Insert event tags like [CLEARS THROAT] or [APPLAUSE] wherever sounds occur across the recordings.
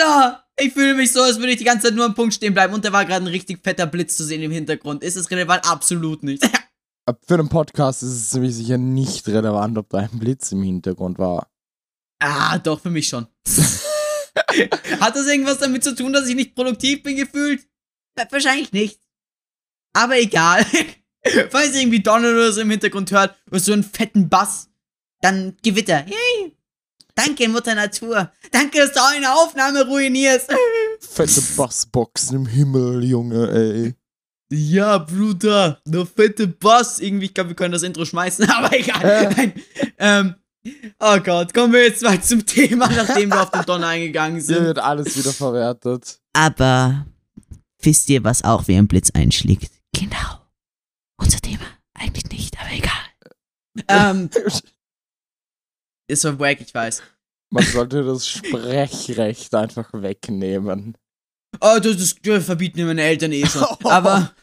Victor! Ich fühle mich so, als würde ich die ganze Zeit nur am Punkt stehen bleiben und da war gerade ein richtig fetter Blitz zu sehen im Hintergrund. Ist es relevant? Absolut nicht. [LAUGHS] Für einen Podcast ist es ziemlich sicher nicht relevant, ob da ein Blitz im Hintergrund war. ah, doch, für mich schon. [LAUGHS] Hat das irgendwas damit zu tun, dass ich nicht produktiv bin gefühlt? Wa- Wahrscheinlich nicht. Aber egal. [LAUGHS] Falls ihr irgendwie Donner oder so im Hintergrund hört, oder so einen fetten Bass, dann Gewitter. Yay! Danke, Mutter Natur. Danke, dass du eine Aufnahme ruinierst. Fette Bassboxen im Himmel, Junge, ey. Ja, Bruder, der fette Bass. Irgendwie, ich glaube, wir können das Intro schmeißen, [LAUGHS] aber egal. Äh. Ähm, oh Gott, kommen wir jetzt mal zum Thema, nachdem wir auf den Donner eingegangen Hier sind. wird alles wieder verwertet. Aber wisst ihr, was auch wie ein Blitz einschlägt? Genau. Unser Thema. Eigentlich nicht, aber egal. Ähm, [LAUGHS] ist so wack, ich weiß. Man sollte das Sprechrecht einfach wegnehmen. Oh, das, das, das verbieten mir meine Eltern eh schon. [LAUGHS] Aber.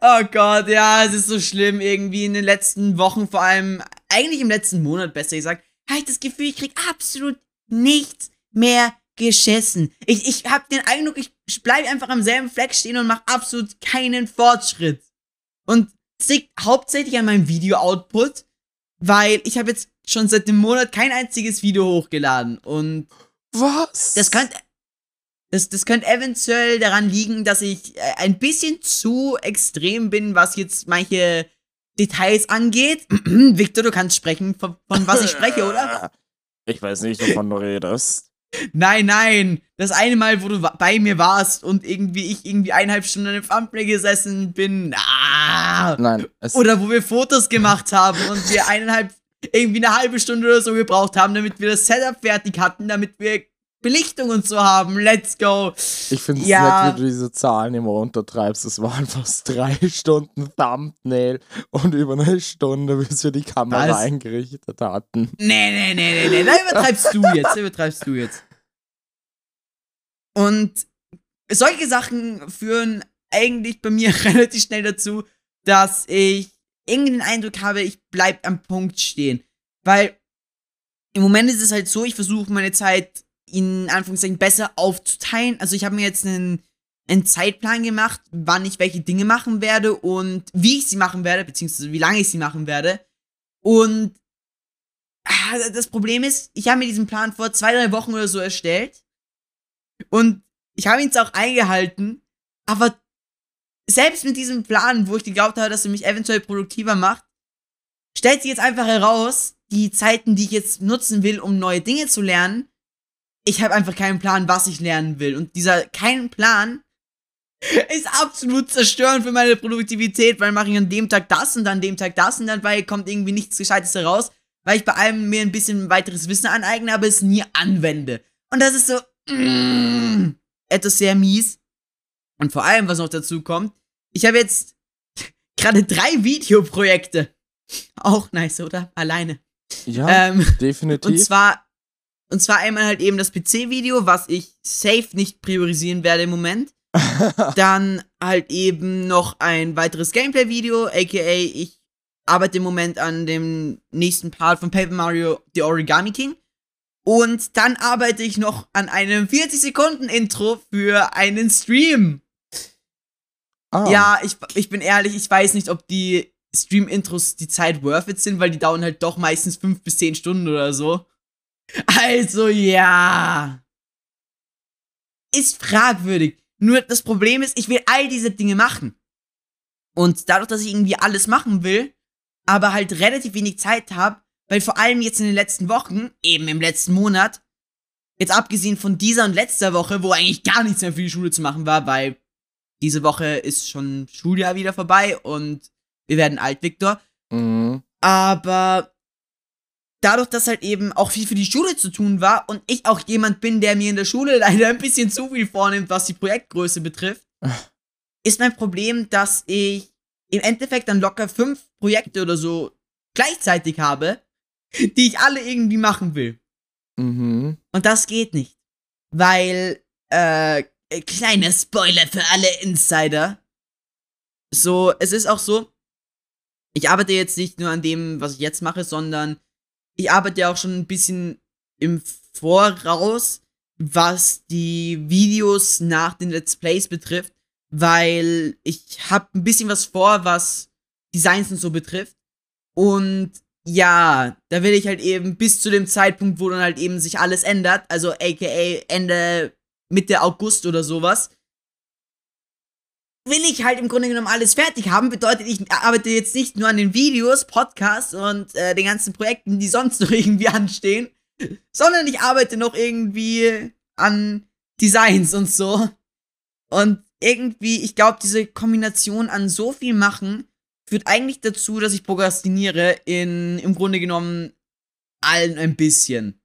oh Gott, ja, es ist so schlimm. Irgendwie in den letzten Wochen, vor allem, eigentlich im letzten Monat, besser gesagt, habe ich das Gefühl, ich krieg absolut nichts mehr geschissen. Ich, ich habe den Eindruck, ich bleibe einfach am selben Fleck stehen und mache absolut keinen Fortschritt. Und es liegt hauptsächlich an meinem Video-Output, weil ich habe jetzt schon seit einem Monat kein einziges Video hochgeladen. Und Was? das könnte. Das, das könnte eventuell daran liegen, dass ich äh, ein bisschen zu extrem bin, was jetzt manche Details angeht. [CLEARS THROAT] Victor, du kannst sprechen, von, von was ich spreche, oder? [LAUGHS] Ich weiß nicht, wovon du redest. Nein, nein. Das eine Mal, wo du bei mir warst und irgendwie ich irgendwie eineinhalb Stunden dem Thumbnail gesessen bin. Ah. Nein, Oder wo wir Fotos gemacht haben und wir eineinhalb, irgendwie eine halbe Stunde oder so gebraucht haben, damit wir das Setup fertig hatten, damit wir Belichtung und so haben. Let's go. Ich finde es Ja. nett, wie du diese Zahlen immer untertreibst. Es waren fast drei [LAUGHS] Stunden Thumbnail und über eine Stunde, bis wir die Kamera Was? eingerichtet hatten. Nee, nee, nee, nee, nee. Da übertreibst du jetzt. Da übertreibst du jetzt. Und solche Sachen führen eigentlich bei mir [LAUGHS] relativ schnell dazu, dass ich irgendwie den Eindruck habe, ich bleib am Punkt stehen. Weil im Moment ist es halt so, ich versuche meine Zeit in Anführungszeichen besser aufzuteilen. Also ich habe mir jetzt einen, einen Zeitplan gemacht, wann ich welche Dinge machen werde und wie ich sie machen werde, beziehungsweise wie lange ich sie machen werde. Und ah, das Problem ist, ich habe mir diesen Plan vor zwei, drei Wochen oder so erstellt. Und ich habe ihn jetzt auch eingehalten. Aber selbst mit diesem Plan, wo ich geglaubt habe, dass er mich eventuell produktiver macht, stellt sich jetzt einfach heraus, die Zeiten, die ich jetzt nutzen will, um neue Dinge zu lernen, ich habe einfach keinen Plan, was ich lernen will. Und dieser keinen Plan [LAUGHS] ist absolut zerstörend für meine Produktivität, weil mache ich an dem Tag das und an dem Tag das und dabei kommt irgendwie nichts Gescheites heraus, weil ich bei allem mir ein bisschen weiteres Wissen aneigne, aber es nie anwende. Und das ist so mm, etwas sehr mies. Und vor allem, was noch dazu kommt, ich habe jetzt [LAUGHS] gerade drei Videoprojekte. Auch nice, oder? Alleine. Ja, Ähm, [LAUGHS] definitiv. und zwar, und zwar einmal halt eben das PC-Video, was ich safe nicht priorisieren werde im Moment. [LAUGHS] Dann halt eben noch ein weiteres Gameplay-Video, aka ich arbeite im Moment an dem nächsten Part von Paper Mario The Origami King. Und dann arbeite ich noch an einem 40-Sekunden-Intro für einen Stream. Ah, Ja, ich, ich bin ehrlich, ich weiß nicht, ob die Stream-Intros die Zeit worth it sind, weil die dauern halt doch meistens 5 bis 10 Stunden oder so. Also ja. Ist fragwürdig. Nur das Problem ist, ich will all diese Dinge machen. Und dadurch, dass ich irgendwie alles machen will, aber halt relativ wenig Zeit habe, weil vor allem jetzt in den letzten Wochen, eben im letzten Monat, jetzt abgesehen von dieser und letzter Woche, wo eigentlich gar nichts mehr für die Schule zu machen war, weil diese Woche ist schon Schuljahr wieder vorbei und wir werden alt, Viktor. mhm. Aber dadurch, dass halt eben auch viel für die Schule zu tun war und ich auch jemand bin, der mir in der Schule [LAUGHS] leider ein bisschen zu viel vornimmt, was die Projektgröße betrifft, ist mein Problem, dass ich im Endeffekt dann locker fünf Projekte oder so gleichzeitig habe, [LAUGHS] die ich alle irgendwie machen will. Mhm. Und das geht nicht. Weil, äh, kleiner Spoiler für alle Insider. So, es ist auch so, ich arbeite jetzt nicht nur an dem, was ich jetzt mache, sondern ich arbeite auch schon ein bisschen im Voraus, was die Videos nach den Let's Plays betrifft, weil ich habe ein bisschen was vor, was Designs und so betrifft. Und ja, da will ich halt eben bis zu dem Zeitpunkt, wo dann halt eben sich alles ändert, also aka Ende Mitte August oder sowas, will ich halt im Grunde genommen alles fertig haben. Bedeutet, ich arbeite jetzt nicht nur an den Videos, Podcasts und äh, den ganzen Projekten, die sonst [LAUGHS] noch irgendwie anstehen, sondern ich arbeite noch irgendwie an Designs und so. Und irgendwie, ich glaube, diese Kombination an so viel machen führt eigentlich dazu, dass ich prokrastiniere in im Grunde genommen allen ein bisschen.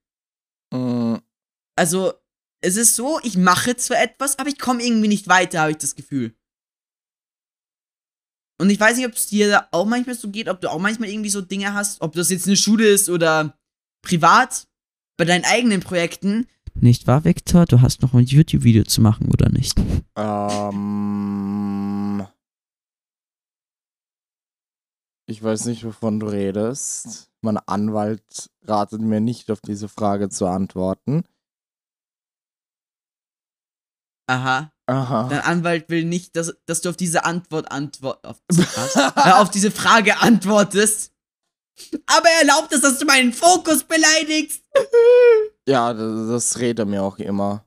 Mm, Also, es ist so, ich mache zwar etwas, aber ich komme irgendwie nicht weiter, habe ich das Gefühl. Und ich weiß nicht, ob es dir auch manchmal so geht, ob du auch manchmal irgendwie so Dinge hast, ob das jetzt eine Schule ist oder privat, bei deinen eigenen Projekten. Nicht wahr, Victor? Du hast noch ein YouTube-Video zu machen, oder nicht? ähm, ich weiß nicht, wovon du redest. Mein Anwalt ratet mir nicht, auf diese Frage zu antworten. Aha. Aha. Dein Anwalt will nicht, dass, dass du auf diese Antwort antwort auf? Äh, auf diese Frage antwortest. Aber er erlaubt es, dass du meinen Fokus beleidigst. Ja, das, das redet er mir auch immer.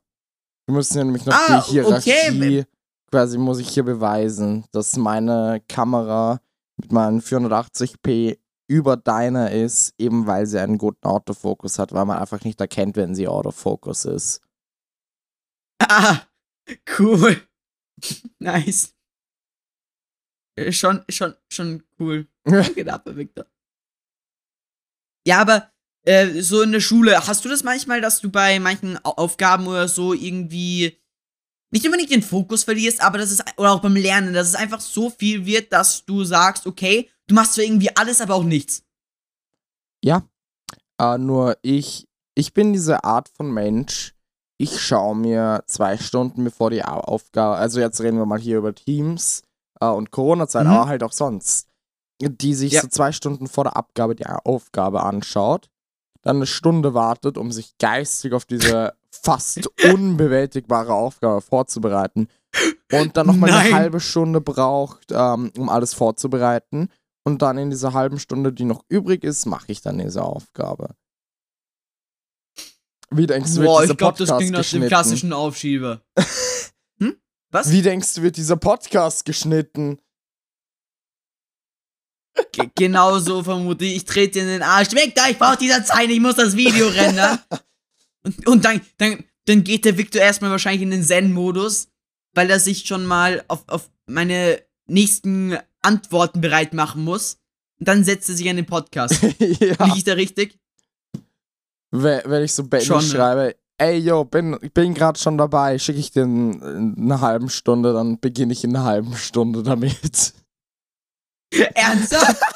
Wir müssen ja nämlich noch Ah, die Hierarchie, okay. quasi muss ich hier beweisen, dass meine Kamera mit meinen 480p über deiner ist, eben weil sie einen guten Autofokus hat, weil man einfach nicht erkennt, wenn sie Autofokus ist. Ah, [LAUGHS] cool. nice. Äh, Schon, schon, schon cool. [LAUGHS] Danke dafür, Victor. Ja, aber äh, so in der Schule, hast du das manchmal, dass du bei manchen Au- Aufgaben oder so irgendwie nicht unbedingt den Fokus verlierst, aber das ist, oder auch beim Lernen, dass es einfach so viel wird, dass du sagst, okay, du machst zwar irgendwie alles, aber auch nichts. Ja, äh, nur ich, ich bin diese Art von Mensch, ich schaue mir zwei Stunden bevor die Au- Aufgabe, also jetzt reden wir mal hier über Teams äh, und Corona-Zeit, Mhm. aber halt auch sonst, die sich Ja. so zwei Stunden vor der Abgabe die Aufgabe anschaut, dann eine Stunde wartet, um sich geistig auf diese [LAUGHS] fast unbewältigbare Aufgabe vorzubereiten und dann nochmal eine halbe Stunde braucht, ähm, um alles vorzubereiten. Und dann in dieser halben Stunde, die noch übrig ist, mache ich dann diese Aufgabe. Wie denkst du, wird Boah, dieser ich glaube, Podcast das klingt nach dem geschnitten? klassischen Aufschieber. [LAUGHS] hm? Was? Wie denkst du, wird dieser Podcast geschnitten? Ge- Genau so vermute ich. Ich trete dir in den Arsch. Weg da, ich brauche dieser Zeit, ich muss das Video [LAUGHS] rendern. Und, und dann, dann, dann geht der Victor erstmal wahrscheinlich in den Zen-Modus, weil er sich schon mal auf, auf meine nächsten Antworten bereit machen muss. Und dann setzt er sich an den Podcast. [LAUGHS] ja. Liege ich da richtig? Wenn ich so Benny Schon, ne? schreibe, ey yo, bin, ich bin gerade schon dabei, schicke ich dir in, in einer halben Stunde, dann beginne ich in einer halben Stunde damit. [LAUGHS] Ernsthaft? [LAUGHS]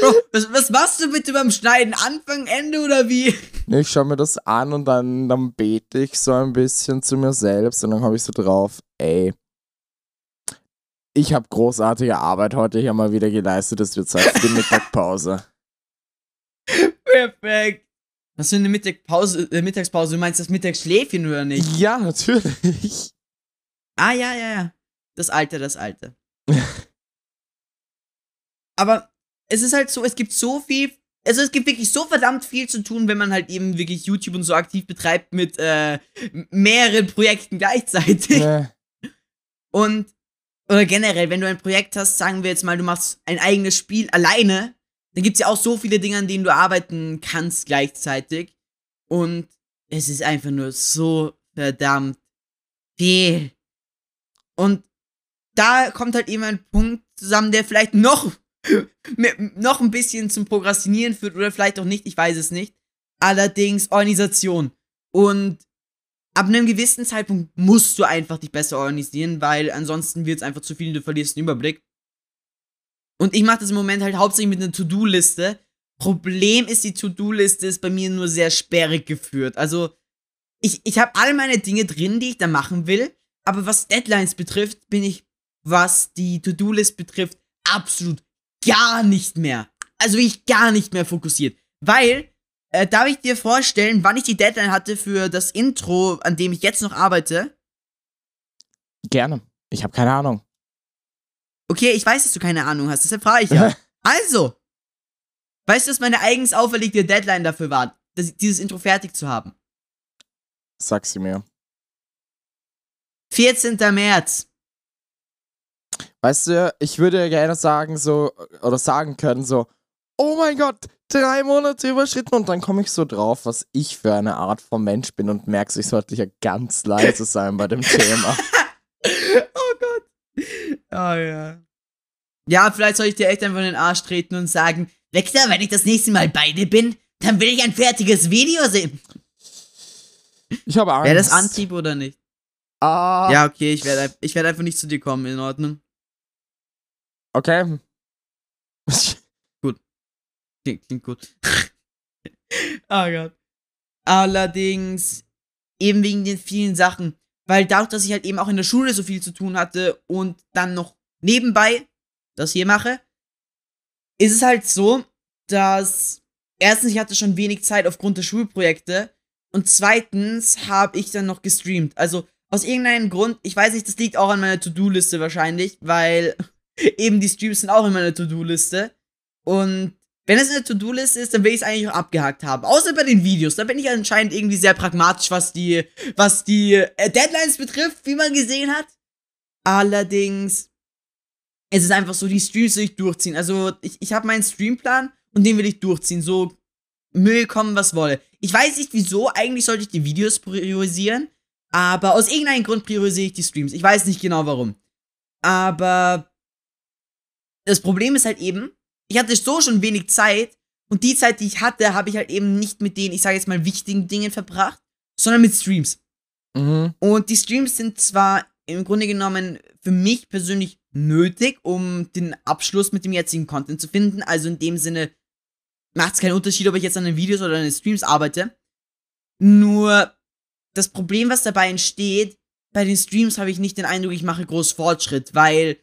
Bro, was, was machst du bitte beim Schneiden? Anfang, Ende oder wie? Ich schaue mir das an und dann, dann bete ich so ein bisschen zu mir selbst und dann habe ich so drauf, ey, ich habe großartige Arbeit heute hier mal wieder geleistet, es wird Zeit für die [LAUGHS] Mittagpause. Perfekt. Was für eine Mittagpause, äh, Mittagspause? Du meinst das Mittagsschläfchen oder nicht? ja, natürlich. Ah, ja, ja, ja. Das Alte, das Alte. Aber es ist halt so, es gibt so viel, also es gibt wirklich so verdammt viel zu tun, wenn man halt eben wirklich YouTube und so aktiv betreibt mit äh, mehreren Projekten gleichzeitig. Ne, Und, oder generell, wenn du ein Projekt hast, sagen wir jetzt mal, du machst ein eigenes Spiel alleine, dann gibt's ja auch so viele Dinge, an denen du arbeiten kannst gleichzeitig. Und es ist einfach nur so verdammt viel. Und da kommt halt eben ein Punkt zusammen, der vielleicht noch, [LAUGHS] noch ein bisschen zum Prokrastinieren führt oder vielleicht auch nicht, ich weiß es nicht. Allerdings Organisation. Und ab einem gewissen Zeitpunkt musst du einfach dich besser organisieren, weil ansonsten wird es einfach zu viel und du verlierst den Überblick. Und ich mache das im Moment halt hauptsächlich mit einer To-Do-Liste. Problem ist, die To-Do-Liste ist bei mir nur sehr sperrig geführt. Also, ich, ich habe all meine Dinge drin, die ich da machen will, aber was Deadlines betrifft, bin ich, was die To-Do-List betrifft, absolut gar nicht mehr. Also wirklich gar nicht mehr fokussiert. Weil Äh, darf ich dir vorstellen, wann ich die Deadline hatte für das Intro, an dem ich jetzt noch arbeite? Gerne. Ich habe keine Ahnung. Okay, ich weiß, dass du keine Ahnung hast, deshalb frage ich ja. [LAUGHS] also, weißt du, was meine eigens auferlegte Deadline dafür war, das, dieses Intro fertig zu haben? Sag sie mir. 14. März. Weißt du, ich würde gerne sagen, so, oder sagen können, so, oh mein Gott, drei Monate überschritten und dann komme ich so drauf, was ich für eine Art von Mensch bin und merkst, ich sollte ja ganz leise sein bei dem Thema. [LAUGHS] [LAUGHS] oh Gott. Oh [LAUGHS] ja. Ja, vielleicht soll ich dir echt einfach in den Arsch treten und sagen, Vector, wenn ich das nächste Mal bei dir bin, dann will ich ein fertiges Video sehen. Ich habe Angst. Wäre das Antrieb oder nicht? Ah. Ja, okay, ich werde ich werd einfach nicht zu dir kommen, in Ordnung. Okay. gut. Klingt, klingt gut. oh [LAUGHS] Gott. Allerdings, eben wegen den vielen Sachen, weil dadurch, dass ich halt eben auch in der Schule so viel zu tun hatte und dann noch nebenbei das hier mache, ist es halt so, dass erstens, ich hatte schon wenig Zeit aufgrund der Schulprojekte und zweitens habe ich dann noch gestreamt. Also aus irgendeinem Grund, ich weiß nicht, das liegt auch an meiner To-Do-Liste wahrscheinlich, weil [LAUGHS] eben die Streams sind auch in meiner To-Do-Liste. Und wenn es eine To-Do-Liste ist, dann will ich es eigentlich auch abgehakt haben. Außer bei den Videos. Da bin ich anscheinend irgendwie sehr pragmatisch, was die, was die äh, Deadlines betrifft, wie man gesehen hat. Allerdings, es ist einfach so, die Streams will ich durchziehen. Also, ich, ich habe meinen Streamplan und den will ich durchziehen. So, Müll kommen, was wolle. Ich weiß nicht wieso, eigentlich sollte ich die Videos priorisieren. Aber aus irgendeinem Grund priorisiere ich die Streams. Ich weiß nicht genau warum. Aber das Problem ist halt eben, ich hatte so schon wenig Zeit und die Zeit, die ich hatte, habe ich halt eben nicht mit den, ich sage jetzt mal, wichtigen Dingen verbracht, sondern mit Streams. Mhm. Und die Streams sind zwar im Grunde genommen für mich persönlich nötig, um den Abschluss mit dem jetzigen Content zu finden. Also in dem Sinne macht es keinen Unterschied, ob ich jetzt an den Videos oder an den Streams arbeite. Nur das Problem, was dabei entsteht, bei den Streams habe ich nicht den Eindruck, ich mache groß Fortschritt, weil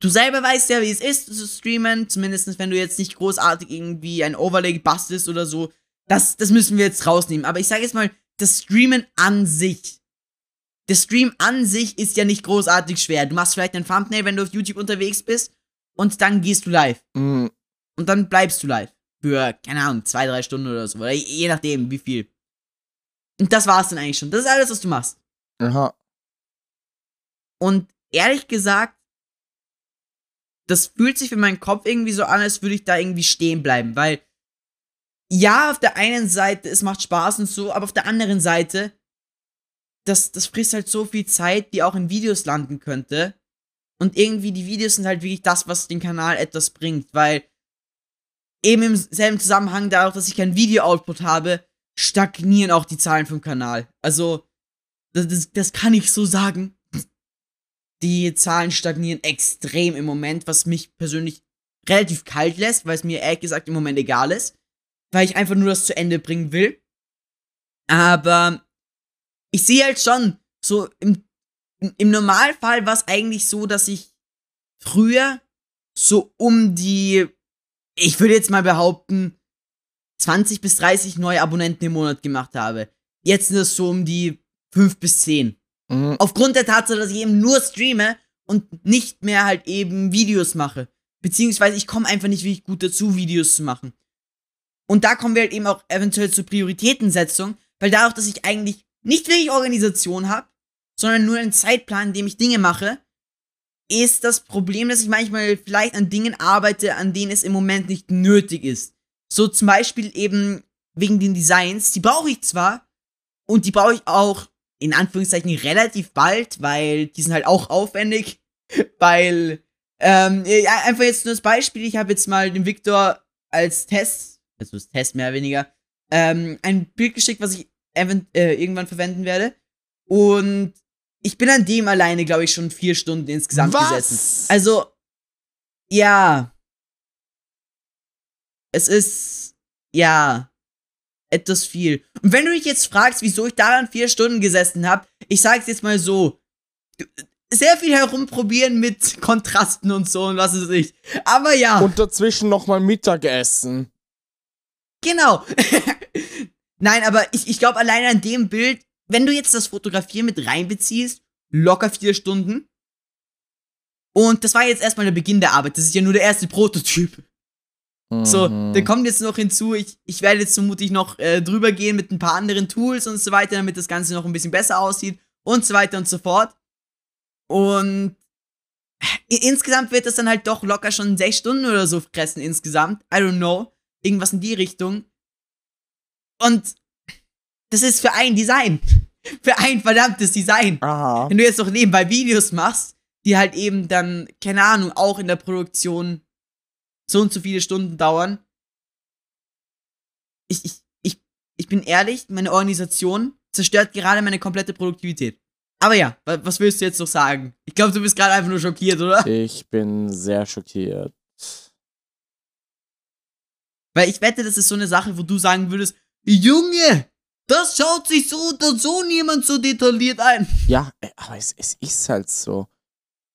du selber weißt ja, wie es ist zu streamen, zumindest wenn du jetzt nicht großartig irgendwie ein Overlay bastelst oder so. Das, das müssen wir jetzt rausnehmen. Aber ich sage jetzt mal, das Streamen an sich. Der Stream an sich ist ja nicht großartig schwer. Du machst vielleicht ein Thumbnail, wenn du auf YouTube unterwegs bist, und dann gehst du live. Mhm. Und dann bleibst du live. Für, keine Ahnung, zwei, drei Stunden oder so. Oder je nachdem, wie viel. Und das war's dann eigentlich schon. Das ist alles, was du machst. Aha. Und ehrlich gesagt, das fühlt sich für meinen Kopf irgendwie so an, als würde ich da irgendwie stehen bleiben. Weil, ja, auf der einen Seite, es macht Spaß und so, aber auf der anderen Seite, das, das frisst halt so viel Zeit, die auch in Videos landen könnte. Und irgendwie, die Videos sind halt wirklich das, was den Kanal etwas bringt. Weil, eben im selben Zusammenhang dadurch, dass ich kein Video-Output habe, stagnieren auch die Zahlen vom Kanal. Also, das, das, das kann ich so sagen. Die Zahlen stagnieren extrem im Moment, was mich persönlich relativ kalt lässt, weil es mir ehrlich gesagt im Moment egal ist. Weil ich einfach nur das zu Ende bringen will. Aber ich sehe halt schon, so im, im Normalfall war es eigentlich so, dass ich früher so um die, ich würde jetzt mal behaupten, 20 bis 30 neue Abonnenten im Monat gemacht habe. Jetzt sind es so um die 5 bis 10. Mhm. Aufgrund der Tatsache, dass ich eben nur streame und nicht mehr halt eben Videos mache. Beziehungsweise ich komme einfach nicht wirklich gut dazu, Videos zu machen. Und da kommen wir halt eben auch eventuell zur Prioritätensetzung, weil dadurch, dass ich eigentlich nicht wirklich Organisation habe, sondern nur einen Zeitplan, in dem ich Dinge mache, ist das Problem, dass ich manchmal vielleicht an Dingen arbeite, an denen es im Moment nicht nötig ist. So zum Beispiel eben wegen den Designs. Die brauche ich zwar und die brauche ich auch in Anführungszeichen relativ bald, weil die sind halt auch aufwendig. [LAUGHS] weil, ähm, ja, einfach jetzt nur das Beispiel, ich habe jetzt mal den Victor als Test, also das Test mehr oder weniger, ähm, ein Bild geschickt, was ich äh, irgendwann verwenden werde. Und ich bin an dem alleine, glaube ich, schon vier Stunden insgesamt Was? gesessen. Also, ja. Es ist, ja, etwas viel. Und wenn du dich jetzt fragst, wieso ich daran vier Stunden gesessen habe, ich sag's jetzt mal so. Sehr viel herumprobieren mit [LAUGHS] Kontrasten und so und was weiß ich. Aber ja. Und dazwischen nochmal Mittagessen. Genau. [LAUGHS] Nein, aber ich, ich glaube, alleine an dem Bild, wenn du jetzt das Fotografieren mit reinbeziehst, locker vier Stunden. Und das war jetzt erstmal der Beginn der Arbeit. Das ist ja nur der erste Prototyp. So, Mhm. dann kommt jetzt noch hinzu, ich, ich werde jetzt vermutlich noch äh, drüber gehen mit ein paar anderen Tools und so weiter, damit das Ganze noch ein bisschen besser aussieht und so weiter und so fort. Und i- insgesamt wird das dann halt doch locker schon sechs Stunden oder so fressen insgesamt. I don't know. Irgendwas in die Richtung. Und das ist für ein Design. [LAUGHS] Für ein verdammtes Design. Aha. Wenn du jetzt noch nebenbei Videos machst, die halt eben dann, keine Ahnung, auch in der Produktion so und so viele Stunden dauern. Ich, ich, ich, ich bin ehrlich, meine Organisation zerstört gerade meine komplette Produktivität. Aber ja, wa- was willst du jetzt noch sagen? Ich glaube, du bist gerade einfach nur schockiert, oder? Ich bin sehr schockiert. Weil ich wette, das ist so eine Sache, wo du sagen würdest, Junge, das schaut sich so oder so niemand so detailliert ein. Ja, äh, aber es, es ist halt so.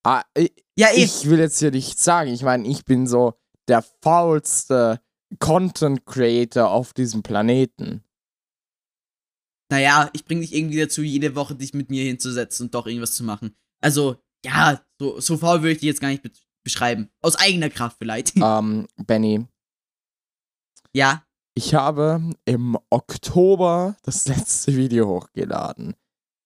Ah, ich, Ja, eh. ich will jetzt hier nicht sagen, ich meine, ich bin so der faulste Content Creator auf diesem Planeten. naja, ich bringe dich irgendwie dazu, jede Woche dich mit mir hinzusetzen und doch irgendwas zu machen. Also, ja, so, so faul würde ich dich jetzt gar nicht be beschreiben. Aus eigener Kraft vielleicht. [LAUGHS] ähm, Benny, ja. ich habe im Oktober das [LAUGHS] letzte Video hochgeladen.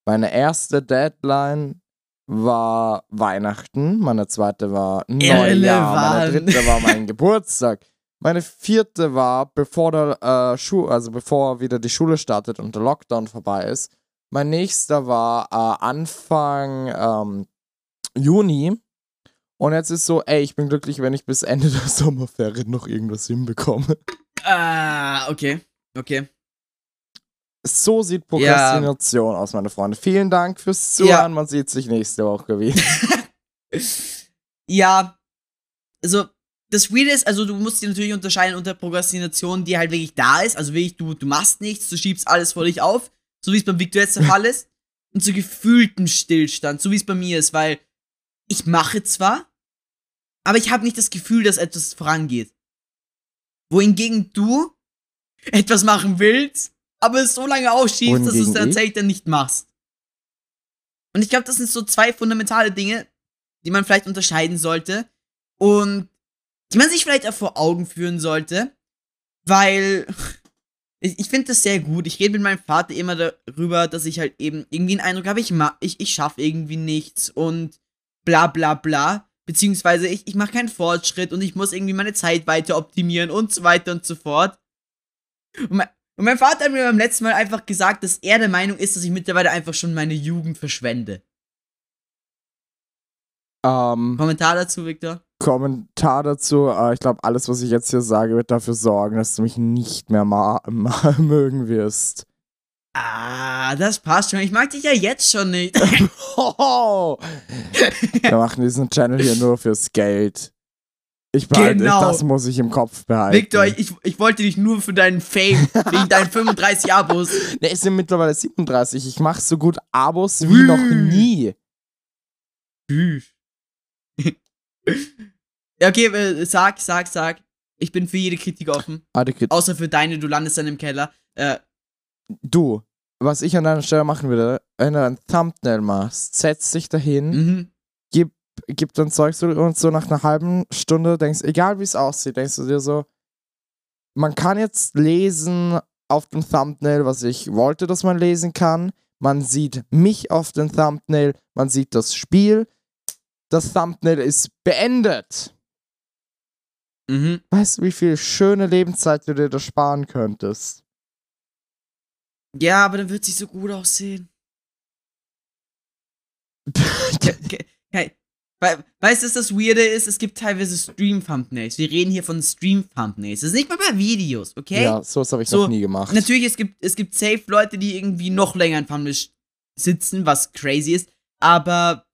Meine erste Deadline war Weihnachten, meine zweite war Neujahr, meine dritte war mein Geburtstag. Meine vierte war, bevor der äh, Schu also bevor wieder die Schule startet und der Lockdown vorbei ist. Mein nächster war äh, Anfang ähm, Juni. Und jetzt ist so, ey, ich bin glücklich, wenn ich bis Ende der [LAUGHS] Sommerferien noch irgendwas hinbekomme. Ah, okay. Okay. So sieht Prokrastination aus, meine Freunde. Vielen Dank fürs Zuhören. Ja. Man sieht sich nächste Woche wieder. [LAUGHS] Ja, also das Weirde ist, also du musst dir natürlich unterscheiden unter Prokrastination, die halt wirklich da ist, also wirklich du, du machst nichts, du schiebst alles vor dich auf, so wie es beim Victor jetzt der [LAUGHS] Fall ist, und zu gefühltem Stillstand, so wie es bei mir ist, weil ich mache zwar, aber ich habe nicht das Gefühl, dass etwas vorangeht. Wohingegen du etwas machen willst, aber es so lange aufschiebst, dass du es ich? tatsächlich dann nicht machst. Und ich glaube, das sind so zwei fundamentale Dinge, die man vielleicht unterscheiden sollte und die man sich vielleicht auch vor Augen führen sollte, weil [LAUGHS] ich, ich finde das sehr gut. Ich rede mit meinem Vater immer darüber, dass ich halt eben irgendwie einen Eindruck habe, ich, ich, ich schaffe irgendwie nichts und bla bla bla. Beziehungsweise ich, ich mache keinen Fortschritt und ich muss irgendwie meine Zeit weiter optimieren und so weiter und so fort. Und mein, und mein Vater hat mir beim letzten Mal einfach gesagt, dass er der Meinung ist, dass ich mittlerweile einfach schon meine Jugend verschwende. ähm, Kommentar dazu, Victor? Kommentar dazu. Äh, ich glaube, alles, was ich jetzt hier sage, wird dafür sorgen, dass du mich nicht mehr ma ma [LAUGHS] mögen wirst. Ah, das passt schon. Ich mag dich ja jetzt schon nicht. [LAUGHS] Hoho! Wir machen diesen Channel hier nur fürs Geld. Ich behalte, Genau. das muss ich im Kopf behalten. Victor, ich, ich wollte dich nur für deinen Fame, wegen [LAUGHS] deinen 35 Abos. Ne, es sind mittlerweile 37. Ich mache so gut Abos wie noch nie. [LAUGHS] okay, äh, sag, sag, sag. Ich bin für jede Kritik offen. Warte, Kid. Außer für deine, du landest dann im Keller. Äh, Du, was ich an deiner Stelle machen würde, wenn du ein Thumbnail machst, setz dich dahin, mhm. gib, gib dein Zeug so und so nach einer halben Stunde denkst, egal wie es aussieht, denkst du dir so, man kann jetzt lesen auf dem Thumbnail, was ich wollte, dass man lesen kann. Man sieht mich auf dem Thumbnail, man sieht das Spiel. Das Thumbnail ist beendet. Mhm. Weißt du, wie viel schöne Lebenszeit du dir da sparen könntest? Ja, aber dann wird sich so gut aussehen. [LAUGHS] Ke- weißt du, was das Weirde ist? Es gibt teilweise Stream-Thumbnails. Wir reden hier von Stream-Thumbnails. Das ist nicht mal bei Videos, okay? Ja, sowas habe ich So, noch nie gemacht. Natürlich, es gibt, es gibt safe Leute, die irgendwie noch länger in Thumbnail sitzen, was crazy ist. Aber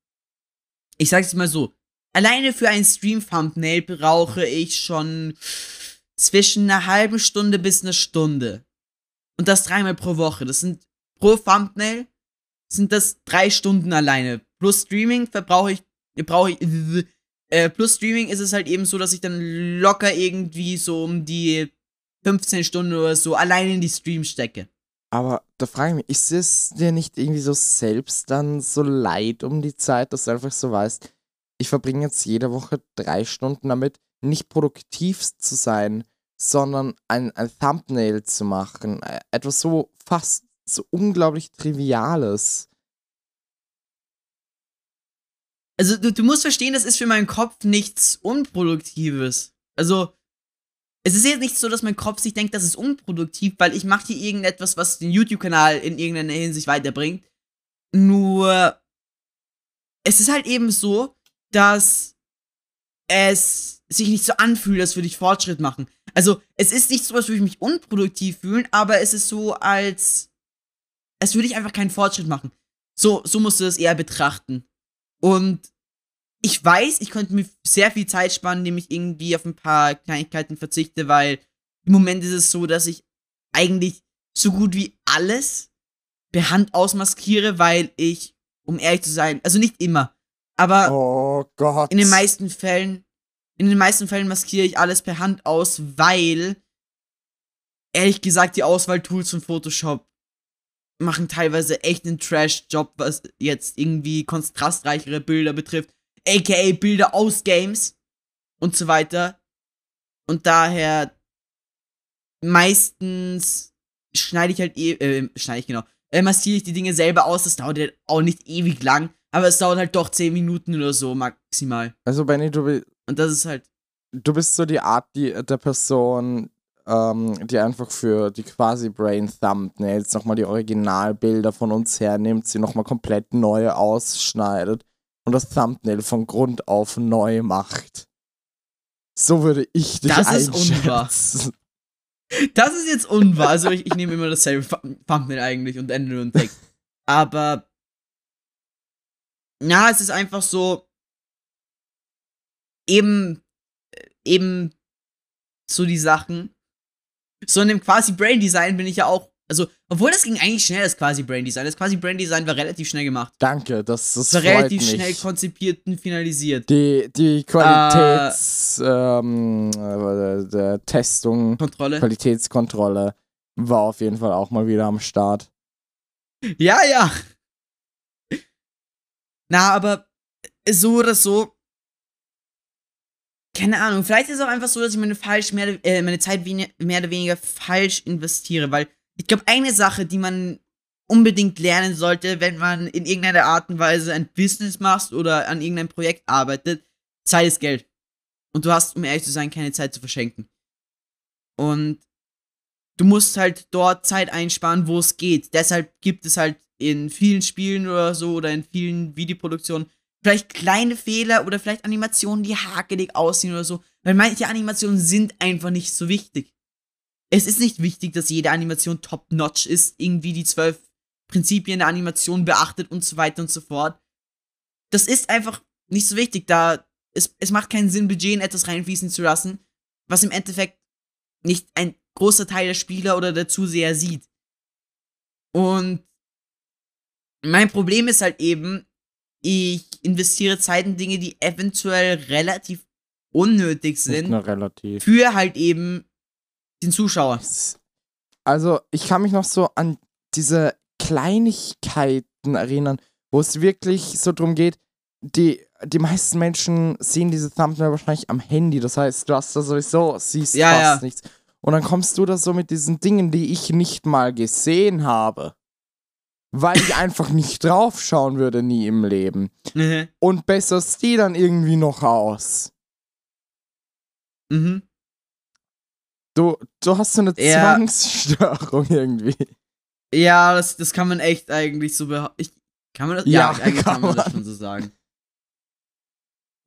ich sag's jetzt mal so. Alleine für ein Stream-Thumbnail brauche ich schon zwischen einer halben Stunde bis einer Stunde. Und das dreimal pro Woche. Das sind pro Thumbnail sind das drei Stunden alleine. Plus Streaming verbrauche ich, brauche ich, äh, plus Streaming ist es halt eben so, dass ich dann locker irgendwie so um die 15 Stunden oder so allein in die Streams stecke. Aber da frage ich mich, ist es dir nicht irgendwie so selbst dann so leid um die Zeit, dass du einfach so weißt, ich verbringe jetzt jede Woche drei Stunden damit, nicht produktiv zu sein, sondern ein, ein Thumbnail zu machen. Äh, Etwas so fast so unglaublich Triviales. Also du, du musst verstehen, das ist für meinen Kopf nichts Unproduktives. Also es ist jetzt nicht so, dass mein Kopf sich denkt, das ist unproduktiv, weil ich mache hier irgendetwas, was den YouTube-Kanal in irgendeiner Hinsicht weiterbringt. Nur es ist halt eben so, dass es sich nicht so anfühlt, als würde ich Fortschritt machen. Also es ist nicht so, als würde ich mich unproduktiv fühlen, aber es ist so, als als würde ich einfach keinen Fortschritt machen. So, so musst du das eher betrachten. Und ich weiß, ich könnte mir sehr viel Zeit sparen, indem ich irgendwie auf ein paar Kleinigkeiten verzichte, weil im Moment ist es so, dass ich eigentlich so gut wie alles per Hand ausmaskiere, weil ich, um ehrlich zu sein, also nicht immer, aber Oh in den meisten Fällen, in den meisten Fällen maskiere ich alles per Hand aus, weil ehrlich gesagt die Auswahltools von Photoshop machen teilweise echt einen Trash-Job, was jetzt irgendwie kontrastreichere Bilder betrifft, aka Bilder aus Games und so weiter. Und daher meistens schneide ich halt eh, äh, schneide ich genau, äh, maskiere ich die Dinge selber aus. Das dauert halt auch nicht ewig lang, aber es dauert halt doch 10 Minuten oder so maximal. Also Benny, du, bi- Und das ist halt, du bist so die Art die, der Person, ähm, die einfach für die quasi Brain Thumbnails nochmal die Originalbilder von uns hernimmt, sie nochmal komplett neu ausschneidet und das Thumbnail von Grund auf neu macht. So würde ich dich Das ist unwahr. einschätzen. das ist jetzt unwahr. Also ich, ich nehme immer dasselbe Thu- Thumbnail eigentlich und ändere nur den Text. Aber, na, es ist einfach so, eben, äh, eben so die Sachen. So in dem quasi Brain Design bin ich ja auch, also, obwohl das ging eigentlich schnell, das quasi Brain Design. Das quasi Brain Design war relativ schnell gemacht. Danke, das, das Es war relativ mich. schnell konzipiert und finalisiert. Die, die Qualitäts, ähm, äh, Testung, Kontrolle. Qualitätskontrolle war auf jeden Fall auch mal wieder am Start. Ja, ja. Na, aber so oder so. Keine Ahnung, vielleicht ist es auch einfach so, dass ich meine, falsch mehr, äh, meine Zeit mehr oder weniger falsch investiere, weil ich glaube, eine Sache, die man unbedingt lernen sollte, wenn man in irgendeiner Art und Weise ein Business macht oder an irgendeinem Projekt arbeitet, Zeit ist Geld. Und du hast, um ehrlich zu sein, keine Zeit zu verschenken. Und du musst halt dort Zeit einsparen, wo es geht. Deshalb gibt es halt in vielen Spielen oder so oder in vielen Videoproduktionen vielleicht kleine Fehler oder vielleicht Animationen, die hakelig aussehen oder so. Weil manche Animationen sind einfach nicht so wichtig. Es ist nicht wichtig, dass jede Animation top-notch ist, irgendwie die zwölf Prinzipien der Animation beachtet und so weiter und so fort. Das ist einfach nicht so wichtig, da es, es macht keinen Sinn, Budget in etwas reinfließen zu lassen, was im Endeffekt nicht ein großer Teil der Spieler oder der Zuseher sieht. Und mein Problem ist halt eben, ich investiere Zeit in Dinge, die eventuell relativ unnötig sind, relativ. für halt eben den Zuschauer. Also, ich kann mich noch so an diese Kleinigkeiten erinnern, wo es wirklich so drum geht, die, die meisten Menschen sehen diese Thumbnail wahrscheinlich am Handy. Das heißt, du hast da sowieso, siehst Ja, fast ja. nichts. Und dann kommst du da so mit diesen Dingen, die ich nicht mal gesehen habe. Weil ich einfach nicht draufschauen würde, nie im Leben. Mhm. Und besserst die dann irgendwie noch aus. Mhm. Du, du hast so eine Ja. Zwangsstörung irgendwie. Ja, das, das kann man echt eigentlich so behaupten. Kann man das? Ja, eigentlich kann man das schon so sagen.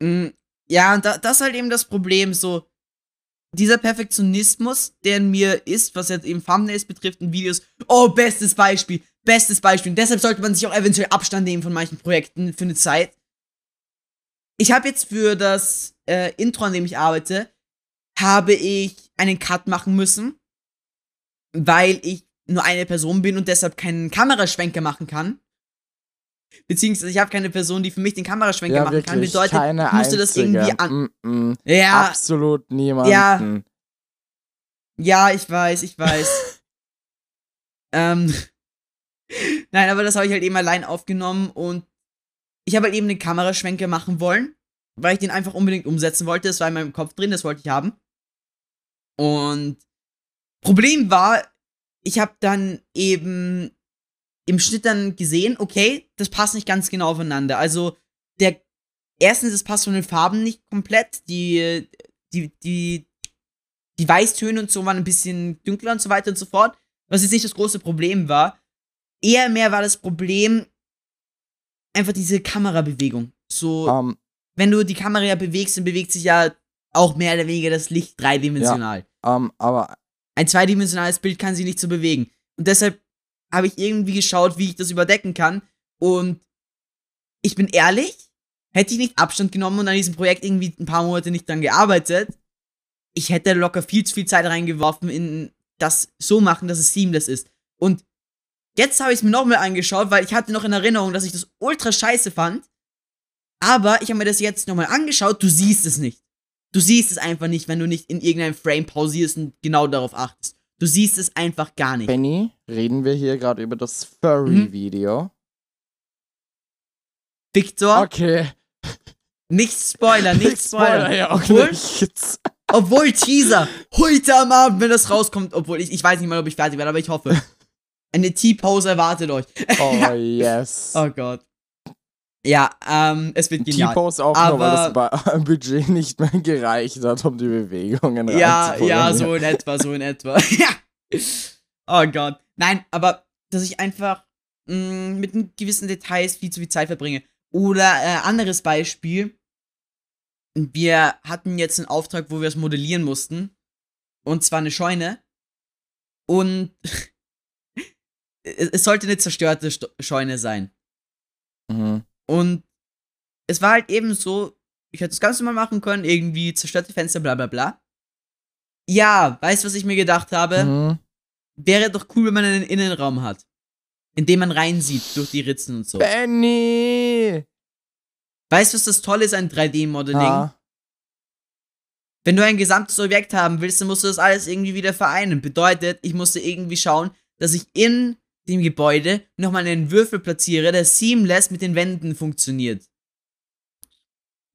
Mm, Ja, und da, das ist halt eben das Problem, so dieser Perfektionismus, der in mir ist, was jetzt eben Thumbnails betrifft und Videos. Oh, bestes Beispiel, bestes Beispiel. Und deshalb sollte man sich auch eventuell Abstand nehmen von manchen Projekten für eine Zeit. Ich habe jetzt für das äh, Intro, an dem ich arbeite, habe ich einen Cut machen müssen, weil ich nur eine Person bin und deshalb keinen Kameraschwenker machen kann. Beziehungsweise ich habe keine Person, die für mich den Kameraschwenker Ja, machen kann. wirklich. Bedeutet, keine ich musste das irgendwie an. Mm -mm. Ja, Absolut niemanden. Ja, ich weiß, ich weiß. [LAUGHS] ähm. Nein, aber das habe ich halt eben allein aufgenommen und ich habe halt eben den Kameraschwenker machen wollen, weil ich den einfach unbedingt umsetzen wollte. Das war in meinem Kopf drin, das wollte ich haben. Und Problem war, ich habe dann eben im Schnitt dann gesehen, okay, das passt nicht ganz genau aufeinander. Also der erstens, es passt von den Farben nicht komplett. Die, die, die, die Weißtöne und so waren ein bisschen dunkler und so weiter und so fort. Was jetzt nicht das große Problem war. Eher mehr war das Problem einfach diese Kamerabewegung. So, Ähm, wenn du die Kamera ja bewegst, dann bewegt sich ja auch mehr oder weniger das Licht dreidimensional. Ähm, aber Ein zweidimensionales Bild kann sich nicht so bewegen. Und deshalb habe ich irgendwie geschaut, wie ich das überdecken kann. Und ich bin ehrlich, hätte ich nicht Abstand genommen und an diesem Projekt irgendwie ein paar Monate nicht dran gearbeitet, ich hätte locker viel zu viel Zeit reingeworfen in das so machen, dass es seamless ist. Und jetzt habe ich es mir nochmal angeschaut, weil ich hatte noch in Erinnerung, dass ich das ultra scheiße fand. Aber ich habe mir das jetzt nochmal angeschaut, du siehst es nicht. Du siehst es einfach nicht, wenn du nicht in irgendeinem Frame pausierst und genau darauf achtest. Du siehst es einfach gar nicht. Benny, reden wir hier gerade über das Mhm. Furry-Video. Victor, Okay. nicht spoilern, nicht spoilern. ja, auch obwohl, nicht. obwohl Teaser, heute am Abend, wenn das rauskommt, obwohl ich, ich weiß nicht mal, ob ich fertig werde, aber ich hoffe. [LAUGHS] Eine T-Pose erwartet euch. Oh, [LAUGHS] yes. Oh Gott. Ja, ähm, es wird genial. T-Pose auch nur, weil das Aber- Ba- [LAUGHS] Budget nicht mehr gereicht hat, um die Bewegungen Ja, ja, so in etwa, so in etwa. [LAUGHS] ja. Oh Gott. Nein, aber dass ich einfach mh, mit den gewissen Details viel zu viel Zeit verbringe. Oder äh, anderes Beispiel. Wir hatten jetzt einen Auftrag, wo wir es modellieren mussten. Und zwar eine Scheune. Und [LAUGHS] es es sollte eine zerstörte Sto- Scheune sein. Mhm. Und es war halt eben so, ich hätte das Ganze mal machen können, irgendwie zerstörte Fenster, bla bla bla. Ja, weißt du, was ich mir gedacht habe? Mhm. Wäre doch cool, wenn man einen Innenraum hat. In dem man reinsieht durch die Ritzen und so. Benny! Weißt du, was das Tolle ist an 3D-Modeling? Ah, Wenn du ein gesamtes Objekt haben willst, dann musst du das alles irgendwie wieder vereinen. Bedeutet, ich musste irgendwie schauen, dass ich in dem Gebäude nochmal einen Würfel platziere, der seamless mit den Wänden funktioniert.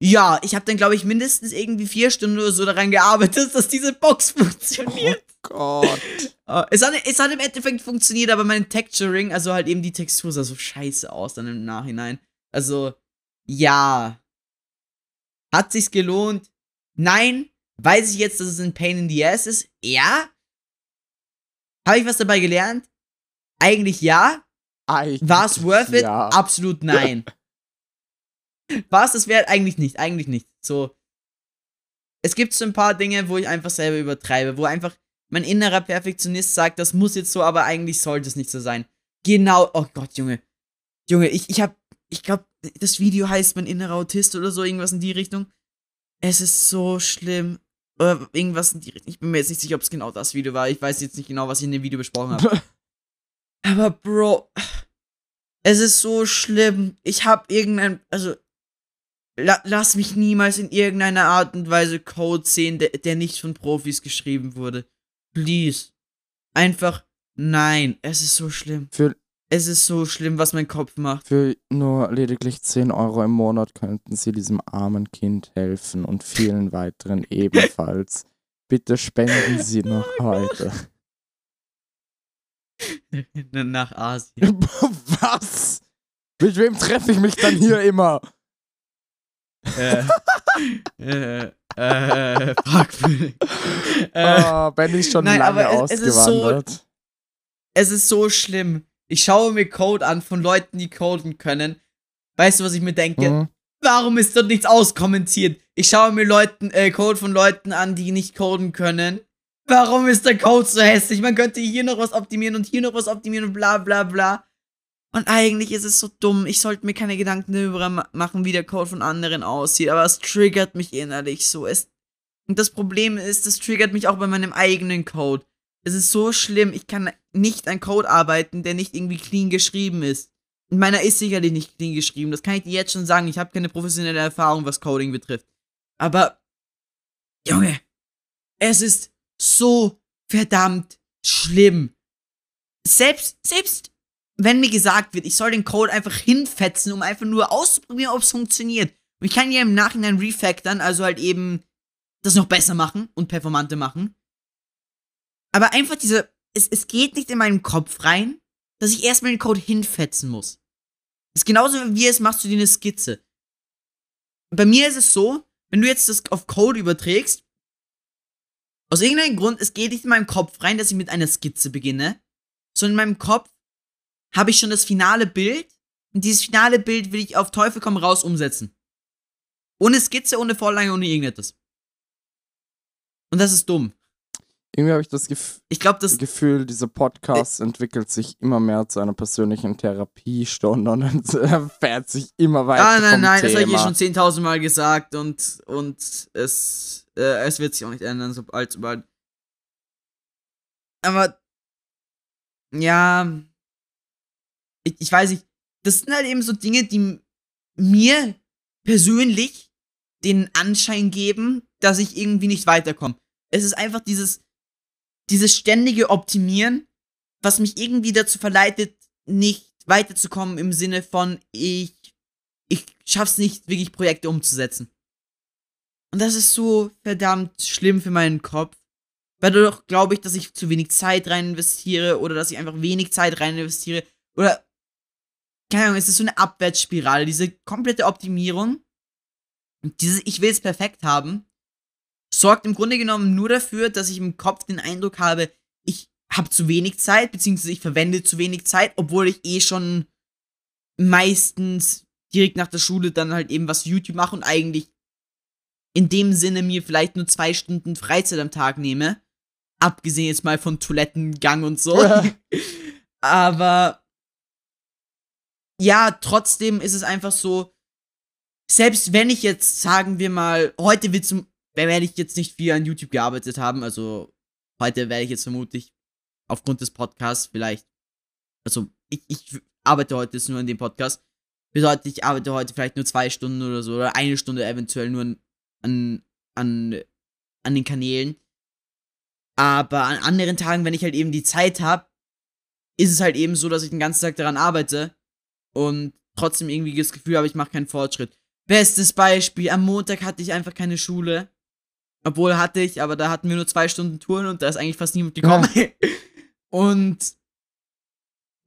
Ja, ich habe dann, glaube ich, mindestens irgendwie vier Stunden oder so daran gearbeitet, dass diese Box [LAUGHS] funktioniert. Gott. [LAUGHS] Äh, es, hat, es hat im Endeffekt funktioniert, aber mein Texturing, also halt eben die Textur sah so scheiße aus dann im Nachhinein. Also, ja. Hat sich's gelohnt? Nein. Weiß ich jetzt, dass es ein Pain in the Ass ist? Ja. Habe ich was dabei gelernt? Eigentlich ja. War es worth it? Ja. Absolut nein. [LAUGHS] War es das wert? Eigentlich nicht. Eigentlich nicht. So. Es gibt so ein paar Dinge, wo ich einfach selber übertreibe, wo einfach mein innerer Perfektionist sagt, das muss jetzt so, aber eigentlich sollte es nicht so sein. Genau. Oh Gott, Junge. Junge, ich, ich hab. Ich glaube, das Video heißt mein innerer Autist oder so, irgendwas in die Richtung. Es ist so schlimm. Oder irgendwas in die Richtung. Ich bin mir jetzt nicht sicher, ob es genau das Video war. Ich weiß jetzt nicht genau, was ich in dem Video besprochen habe. [LAUGHS] Aber Bro, es ist so schlimm. Ich hab irgendein, also la, lass mich niemals in irgendeiner Art und Weise Code sehen, der, der nicht von Profis geschrieben wurde. Please. Einfach nein. Es ist so schlimm. Für, Es ist so schlimm, was mein Kopf macht. für nur lediglich 10 Euro im Monat könnten Sie diesem armen Kind helfen und vielen weiteren [LAUGHS] ebenfalls. Bitte spenden Sie noch heute. [LAUGHS] Nach Asien. [LAUGHS] Was? Mit wem treffe ich mich dann hier immer? äh, [LAUGHS] äh, äh, fragwürdig. Äh, Ah, Ben ist schon nein, lange aber es- es ist so- es ist so schlimm. Ich schaue mir Code an von Leuten, die coden können. Weißt du, was ich mir denke? Mhm. Warum ist dort nichts auskommentiert? Ich schaue mir Leuten, äh, Code von Leuten an, die nicht coden können. Warum ist der Code so hässlich? Man könnte hier noch was optimieren und hier noch was optimieren und bla bla bla. Und eigentlich ist es so dumm. Ich sollte mir keine Gedanken darüber ma machen, wie der Code von anderen aussieht. Aber es triggert mich innerlich so. Es und das Problem ist, es triggert mich auch bei meinem eigenen Code. Es ist so schlimm. Ich kann nicht an Code arbeiten, der nicht irgendwie clean geschrieben ist. Und meiner ist sicherlich nicht clean geschrieben. Das kann ich dir jetzt schon sagen. Ich habe keine professionelle Erfahrung, was Coding betrifft. Aber, Junge, es ist so verdammt schlimm. Selbst, selbst wenn mir gesagt wird, ich soll den Code einfach hinfetzen, um einfach nur auszuprobieren, ob es funktioniert. Und ich kann ja im Nachhinein refactoren, also halt eben das noch besser machen und performanter machen. Aber einfach diese, es, es geht nicht in meinen Kopf rein, dass ich erstmal den Code hinfetzen muss. Das ist genauso wie es machst du dir eine Skizze. Bei mir ist es so, wenn du jetzt das auf Code überträgst, aus irgendeinem Grund, es geht nicht in meinen Kopf rein, dass ich mit einer Skizze beginne, sondern in meinem Kopf habe ich schon das finale Bild und dieses finale Bild will ich auf Teufel komm raus umsetzen. Ohne Skizze, ohne Vorlage, ohne irgendetwas. Und das ist dumm. Irgendwie habe ich das Gef Ich glaube, das. Gefühl, dieser Podcast entwickelt sich immer mehr zu einer persönlichen Therapiestunde und [LAUGHS] fährt sich immer weiter. Ah, nein, vom nein, das habe ich eh schon 10.000 Mal gesagt und, und es, äh, es wird sich auch nicht ändern, so alsbald. Aber, ja, ich, ich weiß nicht, das sind halt eben so Dinge, die mir persönlich den Anschein geben, dass ich irgendwie nicht weiterkomme. Es ist einfach dieses, dieses ständige Optimieren, was mich irgendwie dazu verleitet, nicht weiterzukommen im Sinne von, ich, ich schaff's nicht, wirklich Projekte umzusetzen. Und das ist so verdammt schlimm für meinen Kopf. Weil dadurch glaube ich, dass ich zu wenig Zeit rein investiere oder dass ich einfach wenig Zeit rein investiere. Oder, keine Ahnung, es ist so eine Abwärtsspirale, diese komplette Optimierung. Dieses Ich will es perfekt haben, sorgt im Grunde genommen nur dafür, dass ich im Kopf den Eindruck habe, ich habe zu wenig Zeit, beziehungsweise ich verwende zu wenig Zeit, obwohl ich eh schon meistens direkt nach der Schule dann halt eben was YouTube mache und eigentlich in dem Sinne mir vielleicht nur zwei Stunden Freizeit am Tag nehme. Abgesehen jetzt mal von Toilettengang und so. [LAUGHS] Aber ja, trotzdem ist es einfach so, selbst wenn ich jetzt, sagen wir mal, heute wird zum, werde ich jetzt nicht viel an YouTube gearbeitet haben, also heute werde ich jetzt vermutlich aufgrund des Podcasts vielleicht, also ich, ich arbeite heute jetzt nur an dem Podcast, bedeutet, ich arbeite heute vielleicht nur zwei Stunden oder so, oder eine Stunde eventuell nur an, an, an, an den Kanälen. Aber an anderen Tagen, wenn ich halt eben die Zeit habe, ist es halt eben so, dass ich den ganzen Tag daran arbeite und trotzdem irgendwie das Gefühl habe, ich mache keinen Fortschritt. Bestes Beispiel, am Montag hatte ich einfach keine Schule. Obwohl hatte ich, aber da hatten wir nur zwei Stunden Touren und da ist eigentlich fast niemand gekommen. [LAUGHS] und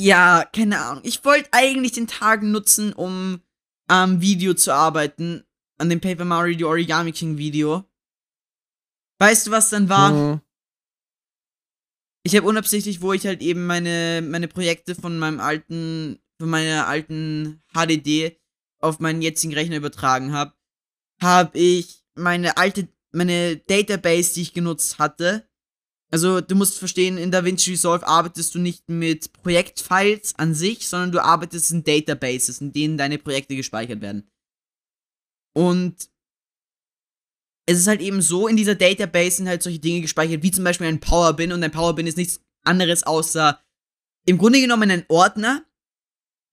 ja, keine Ahnung. Ich wollte eigentlich den Tag nutzen, um am Video zu arbeiten. An dem Paper Mario The Origami King Video. Weißt du, was dann war? Mhm. Ich habe unabsichtlich, wo ich halt eben meine, meine Projekte von meinem alten, von meiner alten HDD auf meinen jetzigen Rechner übertragen habe, habe ich meine alte, meine Database, die ich genutzt hatte. Also du musst verstehen, in DaVinci Resolve arbeitest du nicht mit Projektfiles an sich, sondern du arbeitest in Databases, in denen deine Projekte gespeichert werden. Und es ist halt eben so, in dieser Database sind halt solche Dinge gespeichert, wie zum Beispiel ein Powerbin. Und ein Powerbin ist nichts anderes außer im Grunde genommen ein Ordner,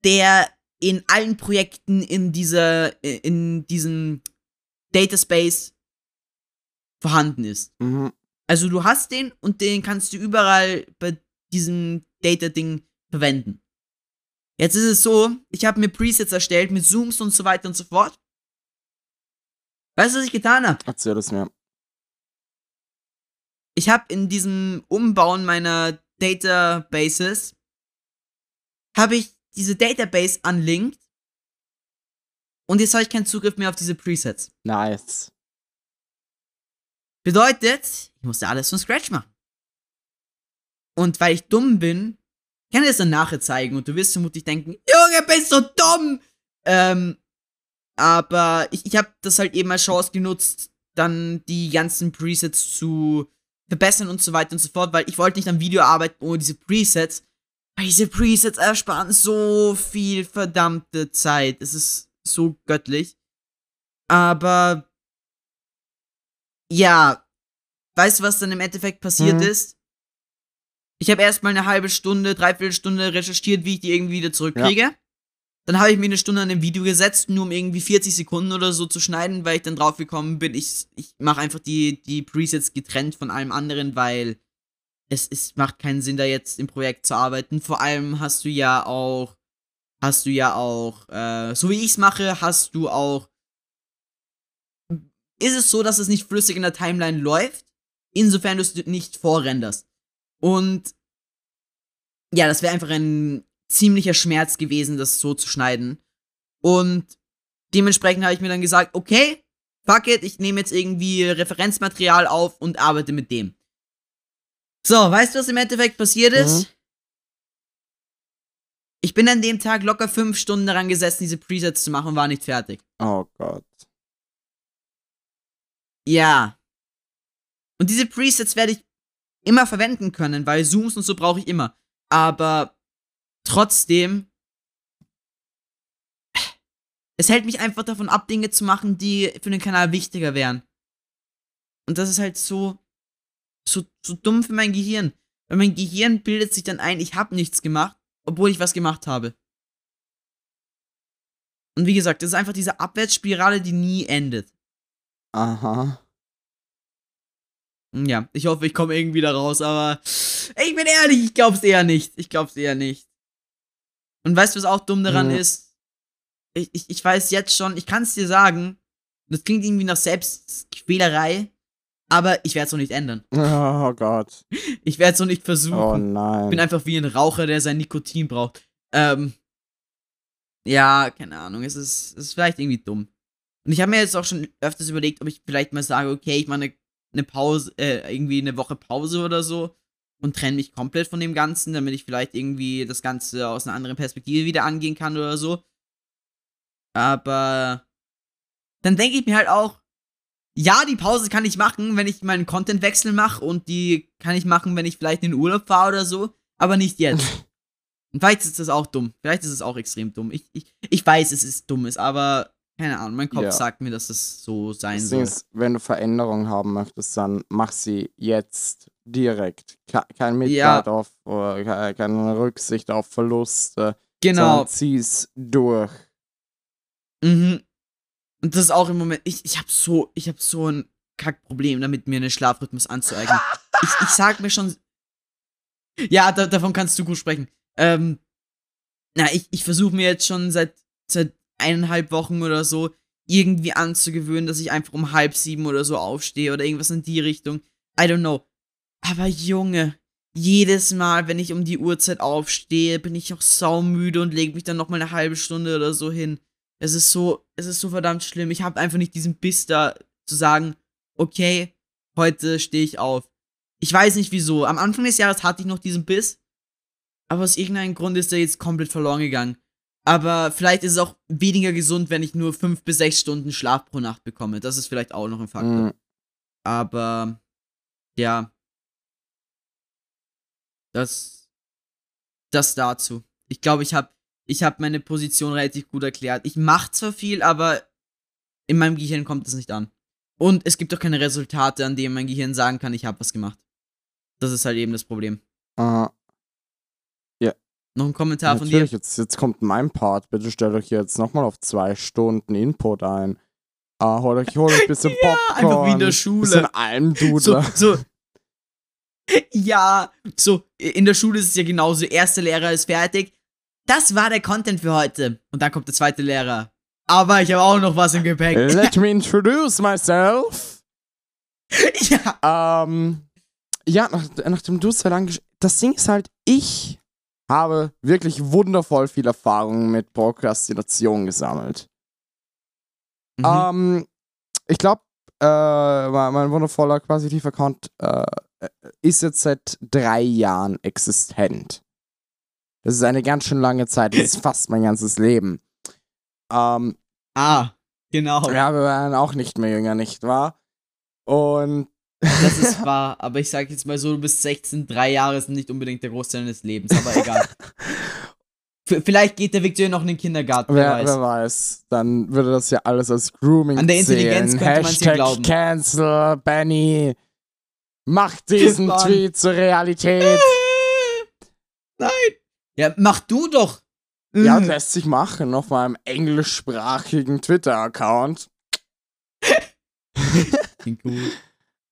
der in allen Projekten in dieser, in diesem Dataspace vorhanden ist. Mhm. Also du hast den und den kannst du überall bei diesem Data-Ding verwenden. Jetzt ist es so, ich habe mir Presets erstellt mit Zooms und so weiter und so fort. Weißt du, was ich getan habe? Erzähl das mir. Ich habe in diesem Umbauen meiner Databases habe ich diese Database unlinked und jetzt habe ich keinen Zugriff mehr auf diese Presets. Nice. Bedeutet, ich musste alles von Scratch machen. Und weil ich dumm bin, kann ich das dann nachher zeigen und du wirst vermutlich denken, Junge, bist du dumm! Ähm, aber ich, ich habe das halt eben als Chance genutzt, dann die ganzen Presets zu verbessern und so weiter und so fort, weil ich wollte nicht am Video arbeiten ohne diese Presets, weil diese Presets ersparen so viel verdammte Zeit. Es ist so göttlich. Aber ja, weißt du, was dann im Endeffekt passiert Mhm. ist? Ich habe erstmal eine halbe Stunde, dreiviertel Stunde recherchiert, wie ich die irgendwie wieder zurückkriege. Dann habe ich mir eine Stunde an dem Video gesetzt, nur um irgendwie 40 Sekunden oder so zu schneiden, weil ich dann drauf gekommen bin, ich, ich mache einfach die, die Presets getrennt von allem anderen, weil es, es macht keinen Sinn, da jetzt im Projekt zu arbeiten. Vor allem hast du ja auch, hast du ja auch, äh, so wie ich es mache, hast du auch. Ist es so, dass es nicht flüssig in der Timeline läuft, insofern du es nicht vorrenderst. Und ja, das wäre einfach ein ziemlicher Schmerz gewesen, das so zu schneiden. Und dementsprechend habe ich mir dann gesagt, okay, fuck it, ich nehme jetzt irgendwie Referenzmaterial auf und arbeite mit dem. So, weißt du, was im Endeffekt passiert ist? Mhm. Ich bin an dem Tag locker fünf Stunden daran gesessen, diese Presets zu machen und war nicht fertig. Oh Gott. Ja. Und diese Presets werde ich immer verwenden können, weil Zooms und so brauche ich immer. Aber trotzdem, es hält mich einfach davon ab, Dinge zu machen, die für den Kanal wichtiger wären. Und das ist halt so, so, so dumm für mein Gehirn. Weil mein Gehirn bildet sich dann ein, ich habe nichts gemacht, obwohl ich was gemacht habe. Und wie gesagt, das ist einfach diese Abwärtsspirale, die nie endet. Aha. Ja, ich hoffe, ich komme irgendwie da raus, aber ich bin ehrlich, ich glaub's eher nicht. Ich glaub's eher nicht. Und weißt du, was auch dumm daran Mhm. ist? Ich, ich, ich weiß jetzt schon, ich kann's dir sagen, das klingt irgendwie nach Selbstquälerei, aber ich werde es noch nicht ändern. [LAUGHS] Oh Gott. Ich werde es noch nicht versuchen. Oh Ich bin nein. einfach wie ein Raucher, der sein Nikotin braucht. Ähm. Ja, keine Ahnung. Es ist, es ist vielleicht irgendwie dumm. Und ich habe mir jetzt auch schon öfters überlegt, ob ich vielleicht mal sage, okay, ich mache eine, eine Pause, äh, irgendwie eine Woche Pause oder so und trenne mich komplett von dem Ganzen, damit ich vielleicht irgendwie das Ganze aus einer anderen Perspektive wieder angehen kann oder so. Aber dann denke ich mir halt auch, ja, die Pause kann ich machen, wenn ich meinen Contentwechsel mache und die kann ich machen, wenn ich vielleicht in den Urlaub fahre oder so, aber nicht jetzt. Und [LAUGHS] vielleicht ist das auch dumm. Vielleicht ist es auch extrem dumm. Ich, ich, ich weiß, es ist dumm ist, aber keine Ahnung, mein Kopf Ja. sagt mir, dass es so sein Das soll. ist, wenn du Veränderungen haben möchtest, dann mach sie jetzt direkt. Ke- Kein Mitleid auf, äh, ke- keine Rücksicht auf Verluste. Genau. Sondern zieh's durch. Mhm. Und das ist auch im Moment, ich, ich habe so, ich habe so ein Kackproblem damit, mir einen Schlafrhythmus anzueignen. [LAUGHS] ich, ich sag mir schon, ja, da, davon kannst du gut sprechen. Ähm, na, ich, ich versuche mir jetzt schon seit, seit eineinhalb Wochen oder so irgendwie anzugewöhnen, dass ich einfach um halb sieben oder so aufstehe oder irgendwas in die Richtung. I don't know. Aber Junge, jedes Mal, wenn ich um die Uhrzeit aufstehe, bin ich auch saumüde und lege mich dann noch mal eine halbe Stunde oder so hin. Es ist so, es ist so verdammt schlimm. Ich habe einfach nicht diesen Biss da zu sagen, okay, heute stehe ich auf. Ich weiß nicht wieso. Am Anfang des Jahres hatte ich noch diesen Biss, aber aus irgendeinem Grund ist er jetzt komplett verloren gegangen. Aber vielleicht ist es auch weniger gesund, wenn ich nur fünf bis sechs Stunden Schlaf pro Nacht bekomme. Das ist vielleicht auch noch ein Faktor. Mm, Aber ja. Das. Das dazu. Ich glaube, ich habe ich hab meine Position relativ gut erklärt. Ich mache zwar viel, aber in meinem Gehirn kommt es nicht an. Und es gibt auch keine Resultate, an denen mein Gehirn sagen kann, ich habe was gemacht. Das ist halt eben das Problem. äh, Noch ein Kommentar von natürlich, dir? jetzt, jetzt kommt mein Part. Bitte stellt euch jetzt nochmal auf zwei Stunden Input ein. Ah, holt euch, holt euch ein bisschen [LAUGHS] Ja, Popcorn. einfach wie in der Schule. Bisschen Almdudler. So, so. [LAUGHS] Ja, so, in der Schule ist es ja genauso. Erster Lehrer ist fertig. Das war der Content für heute. Und dann kommt der zweite Lehrer. Aber ich habe auch noch was im Gepäck. Let me introduce myself. [LAUGHS] ja. Ähm, ja, nach, nachdem du es gesch- Das Ding ist halt, ich habe wirklich wundervoll viel Erfahrung mit Prokrastination gesammelt. Mhm. Ähm, ich glaube, äh, mein, mein wundervoller Quasitiv-Account äh, ist jetzt seit drei Jahren existent. Das ist eine ganz schön lange Zeit. Das ist [LAUGHS] fast mein ganzes Leben. Ähm, ah, genau. ja, wir waren auch nicht mehr jünger, nicht wahr? Und Das ist wahr. Aber ich sag jetzt mal so, du bist 16, drei Jahre sind nicht unbedingt der Großteil deines Lebens. Aber egal. [LAUGHS] Vielleicht geht der Weg zu noch in den Kindergarten. Wer, wer, weiß. weiß, dann würde das ja alles als Grooming An der Intelligenz zählen. könnte ja Hashtag glauben. Cancel, Benny. Mach diesen Mann. Tweet zur Realität. [LAUGHS] Nein. Ja, mach du doch. Ja, lässt sich machen auf meinem englischsprachigen Twitter-Account. [LAUGHS] Klingt gut.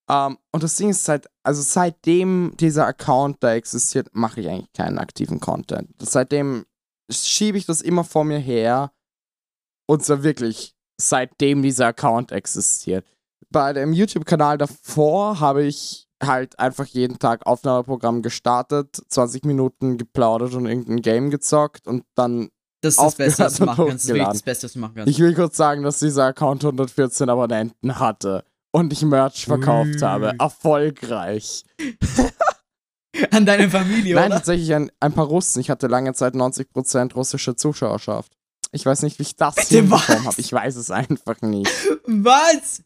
Ähm, und das Ding ist seit, also seitdem dieser Account da existiert, mache ich eigentlich keinen aktiven Content. Seitdem schiebe ich das immer vor mir her. Und zwar wirklich, seitdem dieser Account existiert. Bei dem YouTube-Kanal davor habe ich halt einfach jeden Tag Aufnahmeprogramm gestartet, 20 Minuten geplaudert und irgendein Game gezockt und dann Das ist das Beste, was du machen kannst. Das ist das Beste, was du machen kannst. Ich will kurz sagen, dass dieser Account 114 Abonnenten hatte und ich Merch verkauft Ui. habe. Erfolgreich. [LAUGHS] An deine Familie, Nein, oder? tatsächlich ein, ein paar Russen. Ich hatte lange Zeit 90% russische Zuschauerschaft. Ich weiß nicht, wie ich das Bitte hinbekommen habe. Ich weiß es einfach nicht. [LAUGHS] Was?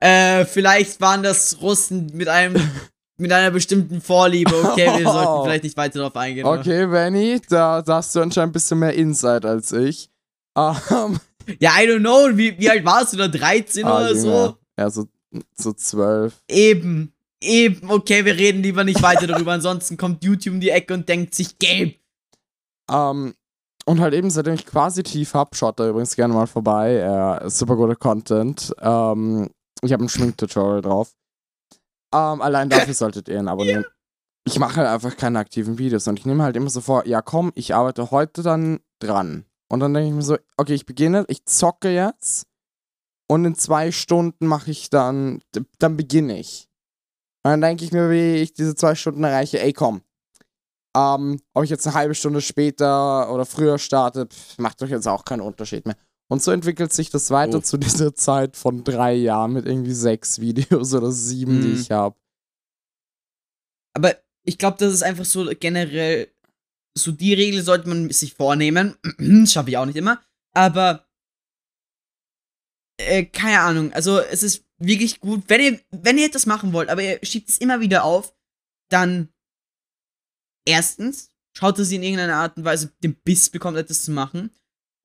Äh, vielleicht waren das Russen mit einem [LAUGHS] mit einer bestimmten Vorliebe. Okay, wir sollten vielleicht nicht weiter darauf eingehen. Okay, Benny, da, da hast du anscheinend ein bisschen mehr Insight als ich. Ähm, Ja, I don't know. Wie, wie alt warst du da? 13 ah, oder so? Ja, so, so 12. Eben. Eben. Okay, wir reden lieber nicht weiter darüber. [LAUGHS] Ansonsten kommt YouTube um die Ecke und denkt sich, Gabe. Ähm, und halt eben, seitdem ich quasi tief hab, schaut da übrigens gerne mal vorbei. Äh, super guter Content. Ähm, ich habe ein Schminktutorial drauf. Ähm, allein dafür solltet ihr ihn abonnieren. [LAUGHS] Ich mache halt einfach keine aktiven Videos und ich nehme halt immer so vor, ja komm, ich arbeite heute dann dran. Und dann denke ich mir so, okay, ich beginne, ich zocke jetzt und in zwei Stunden mache ich dann, dann beginne ich. Und dann denke ich mir, wie ich diese zwei Stunden erreiche, ey komm, ähm, ob ich jetzt eine halbe Stunde später oder früher starte, pff, macht doch jetzt auch keinen Unterschied mehr. Und so entwickelt sich das weiter Oh. zu dieser [LAUGHS] Zeit von drei Jahren mit irgendwie sechs Videos oder sieben, die Mhm. ich habe. Aber ich glaube, das ist einfach so generell, so die Regel sollte man sich vornehmen. [CLEARS THROAT] Schaffe ich auch nicht immer. Aber, äh, keine Ahnung. Also, es ist wirklich gut, wenn ihr, wenn ihr etwas machen wollt, aber ihr schiebt es immer wieder auf, dann erstens, schaut, dass ihr in irgendeiner Art und Weise den Biss bekommt, etwas zu machen.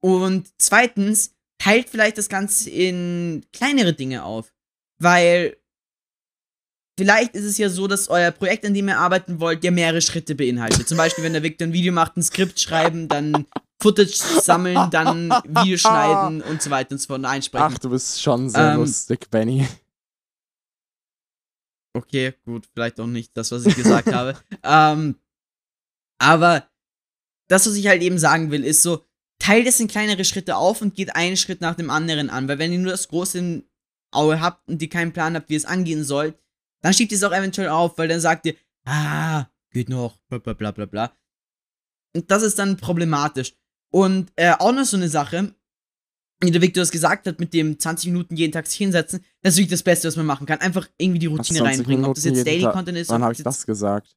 Und zweitens, teilt vielleicht das Ganze in kleinere Dinge auf. Weil vielleicht ist es ja so, dass euer Projekt, an dem ihr arbeiten wollt, ja mehrere Schritte beinhaltet. Zum Beispiel, wenn der Victor ein Video macht, ein Skript schreiben, dann Footage sammeln, [LAUGHS] dann Video schneiden und so weiter und so fort und einsprechen. Ach, du bist schon sehr Ähm, lustig, Benny. Okay, gut, vielleicht auch nicht das, was ich gesagt [LAUGHS] habe. Ähm, aber das, was ich halt eben sagen will, ist so, teilt es in kleinere Schritte auf und geht einen Schritt nach dem anderen an. Weil wenn ihr nur das Große im Auge habt und ihr keinen Plan habt, wie es angehen soll, dann schiebt ihr es auch eventuell auf, weil dann sagt ihr, ah, geht noch, bla bla bla bla bla. Und das ist dann problematisch. Und äh, auch noch so eine Sache, wie der Victor es gesagt hat, mit dem 20 Minuten jeden Tag sich hinsetzen, das ist wirklich das Beste, was man machen kann. Einfach irgendwie die Routine 20 reinbringen. Ob das Minuten jetzt Daily Tag. Content ist, Wann habe ich das gesagt?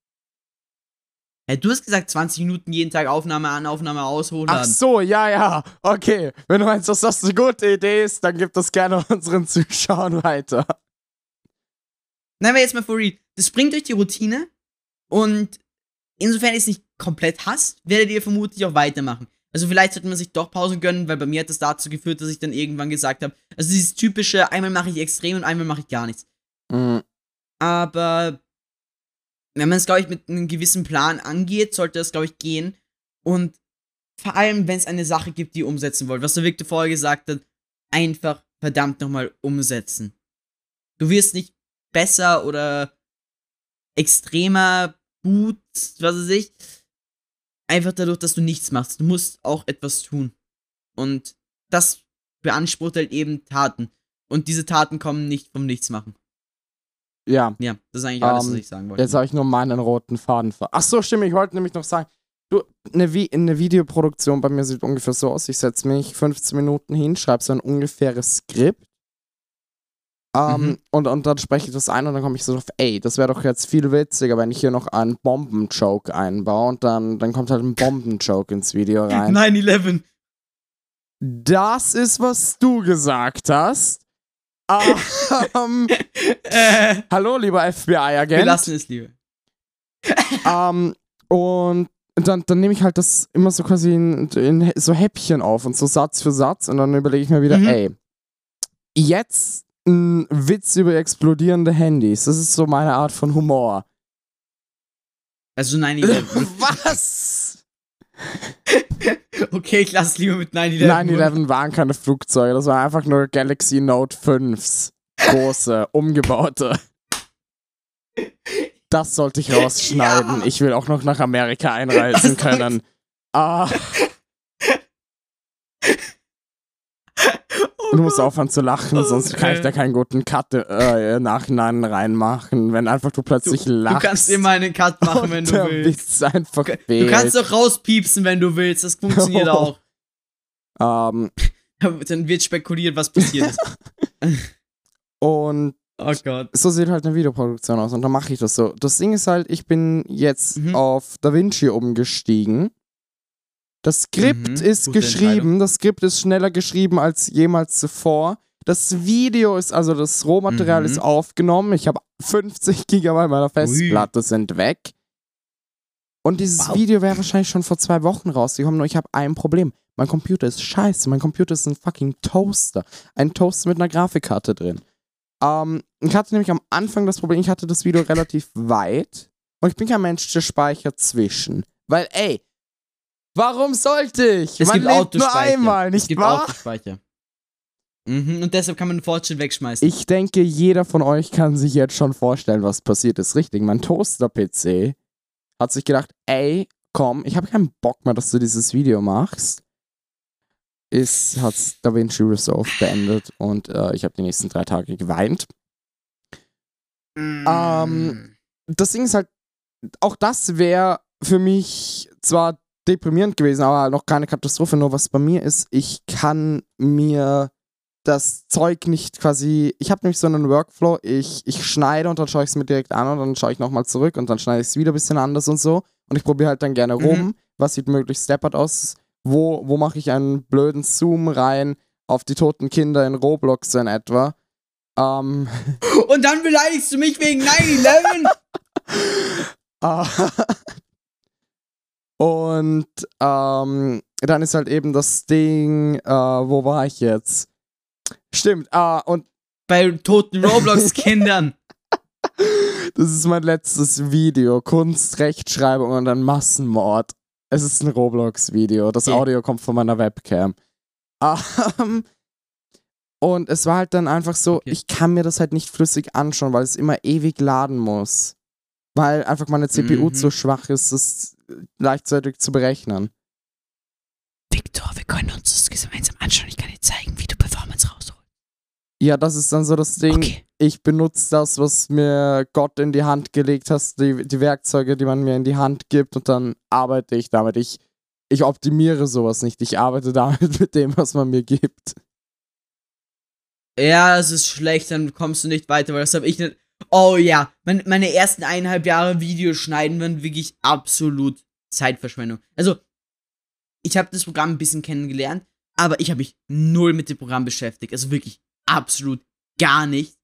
Hey, du hast gesagt 20 Minuten jeden Tag Aufnahme an, Aufnahme aus, Ach so, ja, ja. Okay. Wenn du meinst, dass das eine gute Idee ist, dann gib das gerne [LAUGHS] unseren Zuschauern weiter. Nein, aber jetzt mal for real. Das bringt euch die Routine und insofern ihr es nicht komplett hasst, werdet ihr vermutlich auch weitermachen. Also vielleicht sollte man sich doch Pausen gönnen, weil bei mir hat das dazu geführt, dass ich dann irgendwann gesagt habe, also dieses typische, einmal mache ich extrem und einmal mache ich gar nichts. Mhm. Aber wenn man es, glaube ich, mit einem gewissen Plan angeht, sollte das, glaube ich, gehen. Und vor allem, wenn es eine Sache gibt, die ihr umsetzen wollt, was der Victor vorher gesagt hat, einfach verdammt nochmal umsetzen. Du wirst nicht besser oder extremer gut, was weiß ich, einfach dadurch, dass du nichts machst. Du musst auch etwas tun. Und das beansprucht halt eben Taten. Und diese Taten kommen nicht vom Nichtsmachen. Ja, Ja, das ist eigentlich alles, was Ähm, ich sagen wollte. jetzt habe ich nur meinen roten Faden ver. Ach so, stimmt. Ich wollte nämlich noch sagen, du, eine, Vi eine Videoproduktion bei mir sieht ungefähr so aus. Ich setze mich 15 Minuten hin, schreibe so ein ungefähres Skript. Ähm, Mhm. und, und dann spreche ich das ein und dann komme ich so auf, ey, das wäre doch jetzt viel witziger, wenn ich hier noch einen Bombenjoke einbaue und dann, dann kommt halt ein Bombenjoke ins Video [LAUGHS] rein. 9-11. Das ist, was du gesagt hast. [LAUGHS] ähm, äh, hallo, lieber wir FBI-Agent. lassen es lieber. Ähm, und dann, dann nehme ich halt das immer so quasi in, in so Häppchen auf und so Satz für Satz und dann überlege ich mir wieder, Mhm. ey, jetzt ein Witz über explodierende Handys. Das ist so meine Art von Humor. Also 9-11. [LAUGHS] Was? [LAUGHS] okay, ich lasse es lieber mit 9-11. 9-11 waren keine Flugzeuge, das waren einfach nur Galaxy Note 5s. Große, [LAUGHS] umgebaute. Das sollte ich rausschneiden. Ja. Ich will auch noch nach Amerika einreisen können. Ah, du musst aufhören zu lachen, sonst kann ich da keinen guten Cut äh, Nachhinein reinmachen, wenn einfach du plötzlich Du lachst. kannst immer einen Cut machen, wenn du willst. Witz einfach Du fehlt. kannst doch rauspiepsen, wenn du willst. Das funktioniert [LAUGHS] auch. ähm, [LAUGHS] Dann wird spekuliert, was passiert ist. [LAUGHS] und Oh Gott. so sieht halt eine Videoproduktion aus und dann mache ich das so. Das Ding ist halt, ich bin jetzt Mhm. auf DaVinci umgestiegen. Das Skript Mhm, ist geschrieben, das Skript ist schneller geschrieben als jemals zuvor. Das Video ist, also das Rohmaterial Mhm. ist aufgenommen. Ich habe 50 [LAUGHS] Gigabyte meiner Festplatte sind weg. Und dieses Wow. Video wäre wahrscheinlich schon vor zwei Wochen rausgekommen, nur ich habe ein Problem. Mein Computer ist scheiße. Mein Computer ist ein fucking Toaster. Ein Toaster mit einer Grafikkarte drin. Ähm, ich hatte nämlich am Anfang das Problem, ich hatte das Video relativ weit und ich bin kein Mensch, der speichert zwischen. Weil, ey, warum sollte ich? Es Man gibt lebt nur Autospeicher. einmal, es nicht gibt wahr? Autospeicher. Mhm, und deshalb kann man den Fortschritt wegschmeißen. Ich denke, jeder von euch kann sich jetzt schon vorstellen, was passiert ist. Richtig, mein Toaster-PC hat sich gedacht, ey, komm, ich habe keinen Bock mehr, dass du dieses Video machst. Ist, hat DaVinci Resolve beendet und äh, ich habe die nächsten drei Tage geweint. Mm. ähm, das Ding ist halt, auch das wäre für mich zwar deprimierend gewesen, aber noch keine Katastrophe. Nur was bei mir ist, ich kann mir das Zeug nicht quasi. Ich habe nämlich so einen Workflow, ich, ich schneide und dann schaue ich es mir direkt an und dann schaue ich nochmal zurück und dann schneide ich es wieder ein bisschen anders und so. Und ich probiere halt dann gerne Mhm. rum, was sieht möglichst steppert aus. Wo, wo mache ich einen blöden Zoom rein auf die toten Kinder in Roblox in etwa. Ähm, Und dann beleidigst du mich wegen 9-11? [LAUGHS] Und ähm, dann ist halt eben das Ding, äh, wo war ich jetzt? Stimmt, ah, und Bei toten Roblox-Kindern. [LAUGHS] das ist mein letztes Video. Kunst, Rechtschreibung und dann Massenmord. Es ist ein Roblox-Video. Das Okay. Audio kommt von meiner Webcam. Ähm, und es war halt dann einfach so, Okay. ich kann mir das halt nicht flüssig anschauen, weil es immer ewig laden muss. Weil einfach meine CPU Mhm. zu schwach ist, das gleichzeitig zu berechnen. Victor, wir können uns das gemeinsam anschauen. Ich kann dir zeigen, wie du Performance rausholst. Ja, das ist dann so das Ding. Okay. Ich benutze das, was mir Gott in die Hand gelegt hat, die, die Werkzeuge, die man mir in die Hand gibt, und dann arbeite ich damit. Ich, ich optimiere sowas nicht. Ich arbeite damit [LAUGHS] mit dem, was man mir gibt. Ja, es ist schlecht, dann kommst du nicht weiter, weil das habe ich nicht. Oh ja, mein, meine ersten eineinhalb Jahre Videos schneiden waren wirklich absolut Zeitverschwendung. Also, ich habe das Programm ein bisschen kennengelernt, aber ich habe mich null mit dem Programm beschäftigt. Also wirklich absolut gar nicht.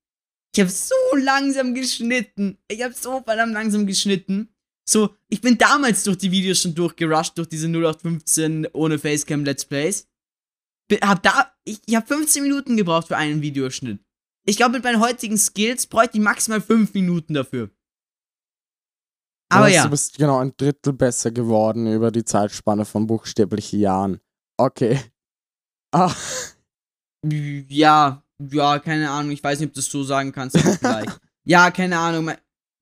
Ich habe so langsam geschnitten. Ich habe so verdammt langsam geschnitten. So, ich bin damals durch die Videos schon durchgerusht, durch diese 0815 ohne Facecam Let's Plays. Hab da, ich, ich habe 15 Minuten gebraucht für einen Videoschnitt. Ich glaube, mit meinen heutigen Skills bräuchte ich maximal 5 Minuten dafür. Aber Weißt, ja. Du bist genau ein Drittel besser geworden über die Zeitspanne von buchstäblichen Jahren. Okay. [LAUGHS] Ah, Ja, ja, keine Ahnung. Ich weiß nicht, ob du das so sagen kannst. [LAUGHS] ja, keine Ahnung.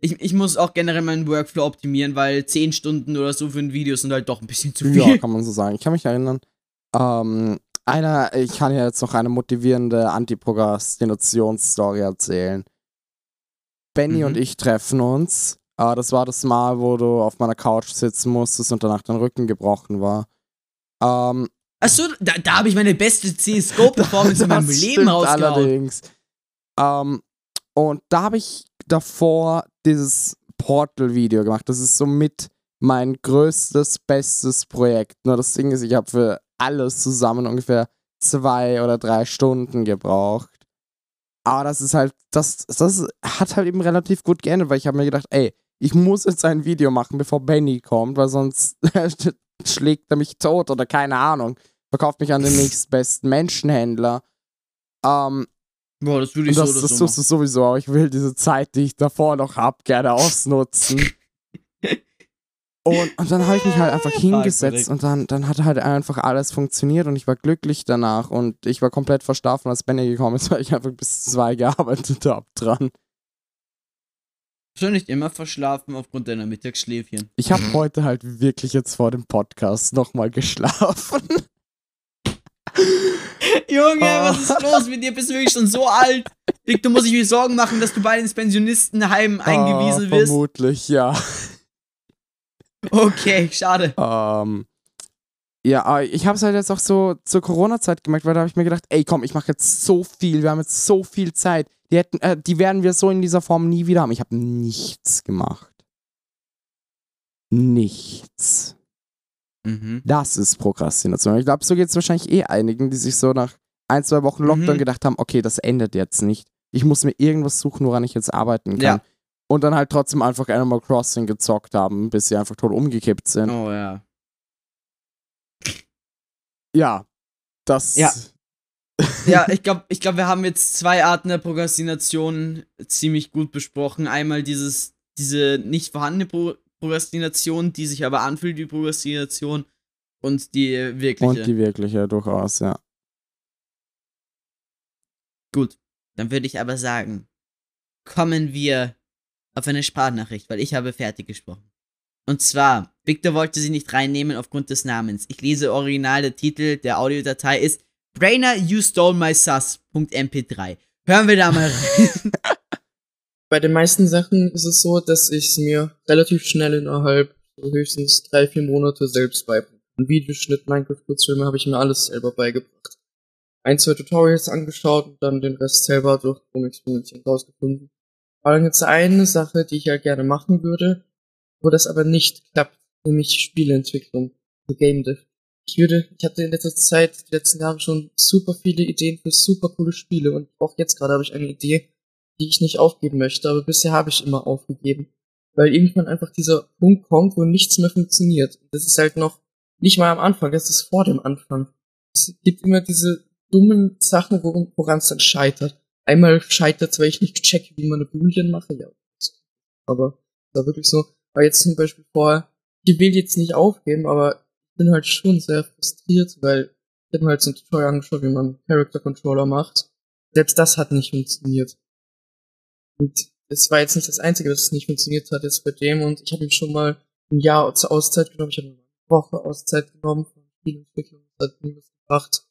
Ich, ich muss auch generell meinen Workflow optimieren, weil 10 Stunden oder so für ein Video sind halt doch ein bisschen zu viel. ja, kann man so sagen. Ich kann mich erinnern. Ähm, einer, ich kann ja jetzt noch eine motivierende Antiprokrastinationsstory erzählen. Benny Mhm. und ich treffen uns. Äh, das war das Mal, wo du auf meiner Couch sitzen musstest und danach dein Rücken gebrochen war. Ähm, Achso, da, da habe ich meine beste CSGO-Performance [LAUGHS] in meinem Leben rausgehauen. allerdings. Ähm, und da habe ich davor dieses Portal-Video gemacht. Das ist somit mein größtes, bestes Projekt. Nur das Ding ist, ich habe für alles zusammen ungefähr zwei oder drei Stunden gebraucht. Aber das ist halt, das, das hat halt eben relativ gut geendet, weil ich habe mir gedacht, ey, ich muss jetzt ein Video machen, bevor Benny kommt, weil sonst [LAUGHS] schlägt er mich tot oder keine Ahnung. Verkauft mich an den [LAUGHS] nächstbesten Menschenhändler. Ähm, Boah, das würde ich das, so oder das so tust machen. du sowieso, aber ich will diese Zeit, die ich davor noch hab, gerne ausnutzen. Und, und dann habe ich mich halt einfach [LAUGHS] hingesetzt und dann, dann hat halt einfach alles funktioniert und ich war glücklich danach und ich war komplett verstaufen, als Benny gekommen ist, [LAUGHS] weil ich einfach bis zwei gearbeitet habe dran. Schon nicht immer verschlafen aufgrund deiner Mittagsschläfchen. Ich habe heute halt wirklich jetzt vor dem Podcast nochmal geschlafen. [LAUGHS] Junge, Oh. was ist los mit dir? Bist du wirklich schon so alt? Victor muss ich mir Sorgen machen, dass du bald ins Pensionistenheim eingewiesen Ah, wirst. Vermutlich, ja. Okay, schade. Ähm, ja, aber ich habe es halt jetzt auch so zur Corona-Zeit gemerkt, weil da habe ich mir gedacht, ey, komm, ich mache jetzt so viel, wir haben jetzt so viel Zeit. Die, hätten, äh, die werden wir so in dieser Form nie wieder haben. Ich habe nichts gemacht. Nichts. Mhm. Das ist Prokrastination. Ich glaube, so geht es wahrscheinlich eh einigen, die sich so nach ein, zwei Wochen Lockdown Mhm. gedacht haben, okay, das endet jetzt nicht. Ich muss mir irgendwas suchen, woran ich jetzt arbeiten kann. Ja. Und dann halt trotzdem einfach Animal Crossing gezockt haben, bis sie einfach tot umgekippt sind. Oh ja. Ja, das. Ja. [LAUGHS] Ja, ich glaube, ich glaub, wir haben jetzt zwei Arten der Prokrastination ziemlich gut besprochen. Einmal dieses, diese nicht vorhandene Pro Prokrastination, die sich aber anfühlt wie Prokrastination und die wirkliche. Und die wirkliche, durchaus, ja. Gut, dann würde ich aber sagen, kommen wir auf eine Sprachnachricht, weil ich habe fertig gesprochen. Und zwar, Victor wollte sie nicht reinnehmen aufgrund des Namens. Ich lese original, der Titel der Audiodatei ist Brainer, you stole my sus.mp3. Hören wir da mal rein. [LAUGHS] Bei den meisten Sachen ist es so, dass ich es mir relativ schnell innerhalb so höchstens drei, vier Monate selbst beibringe. Ein Videoschnitt, Minecraft-Kurzfilme habe ich mir alles selber beigebracht. Ein, zwei Tutorials angeschaut und dann den Rest selber durch Rumexperimentieren rausgefunden. Aber dann gibt es eine Sache, die ich ja gerne machen würde, wo das aber nicht klappt, nämlich Spieleentwicklung, also Game Dev. Ich würde, ich hatte in letzter Zeit, die letzten Jahre schon super viele Ideen für super coole Spiele und auch jetzt gerade habe ich eine Idee, die ich nicht aufgeben möchte, aber bisher habe ich immer aufgegeben. Weil irgendwann einfach dieser Punkt kommt, wo nichts mehr funktioniert. Das ist halt noch nicht mal am Anfang, das ist vor dem Anfang. Es gibt immer diese dummen Sachen, woran es dann scheitert. Einmal scheitert weil ich nicht checke, wie man eine Boolean mache, ja. Aber da wirklich so, weil jetzt zum Beispiel vorher, ich will jetzt nicht aufgeben, aber ich bin halt schon sehr frustriert, weil ich habe mir halt so ein Tutorial angeschaut, wie man Character Controller macht. Selbst das hat nicht funktioniert. Und es war jetzt nicht das Einzige, es nicht funktioniert hat jetzt bei dem und ich habe ihm schon mal ein Jahr zur Auszeit genommen, ich habe eine Woche Auszeit genommen von Spielentwicklung, das hat nie was gebracht.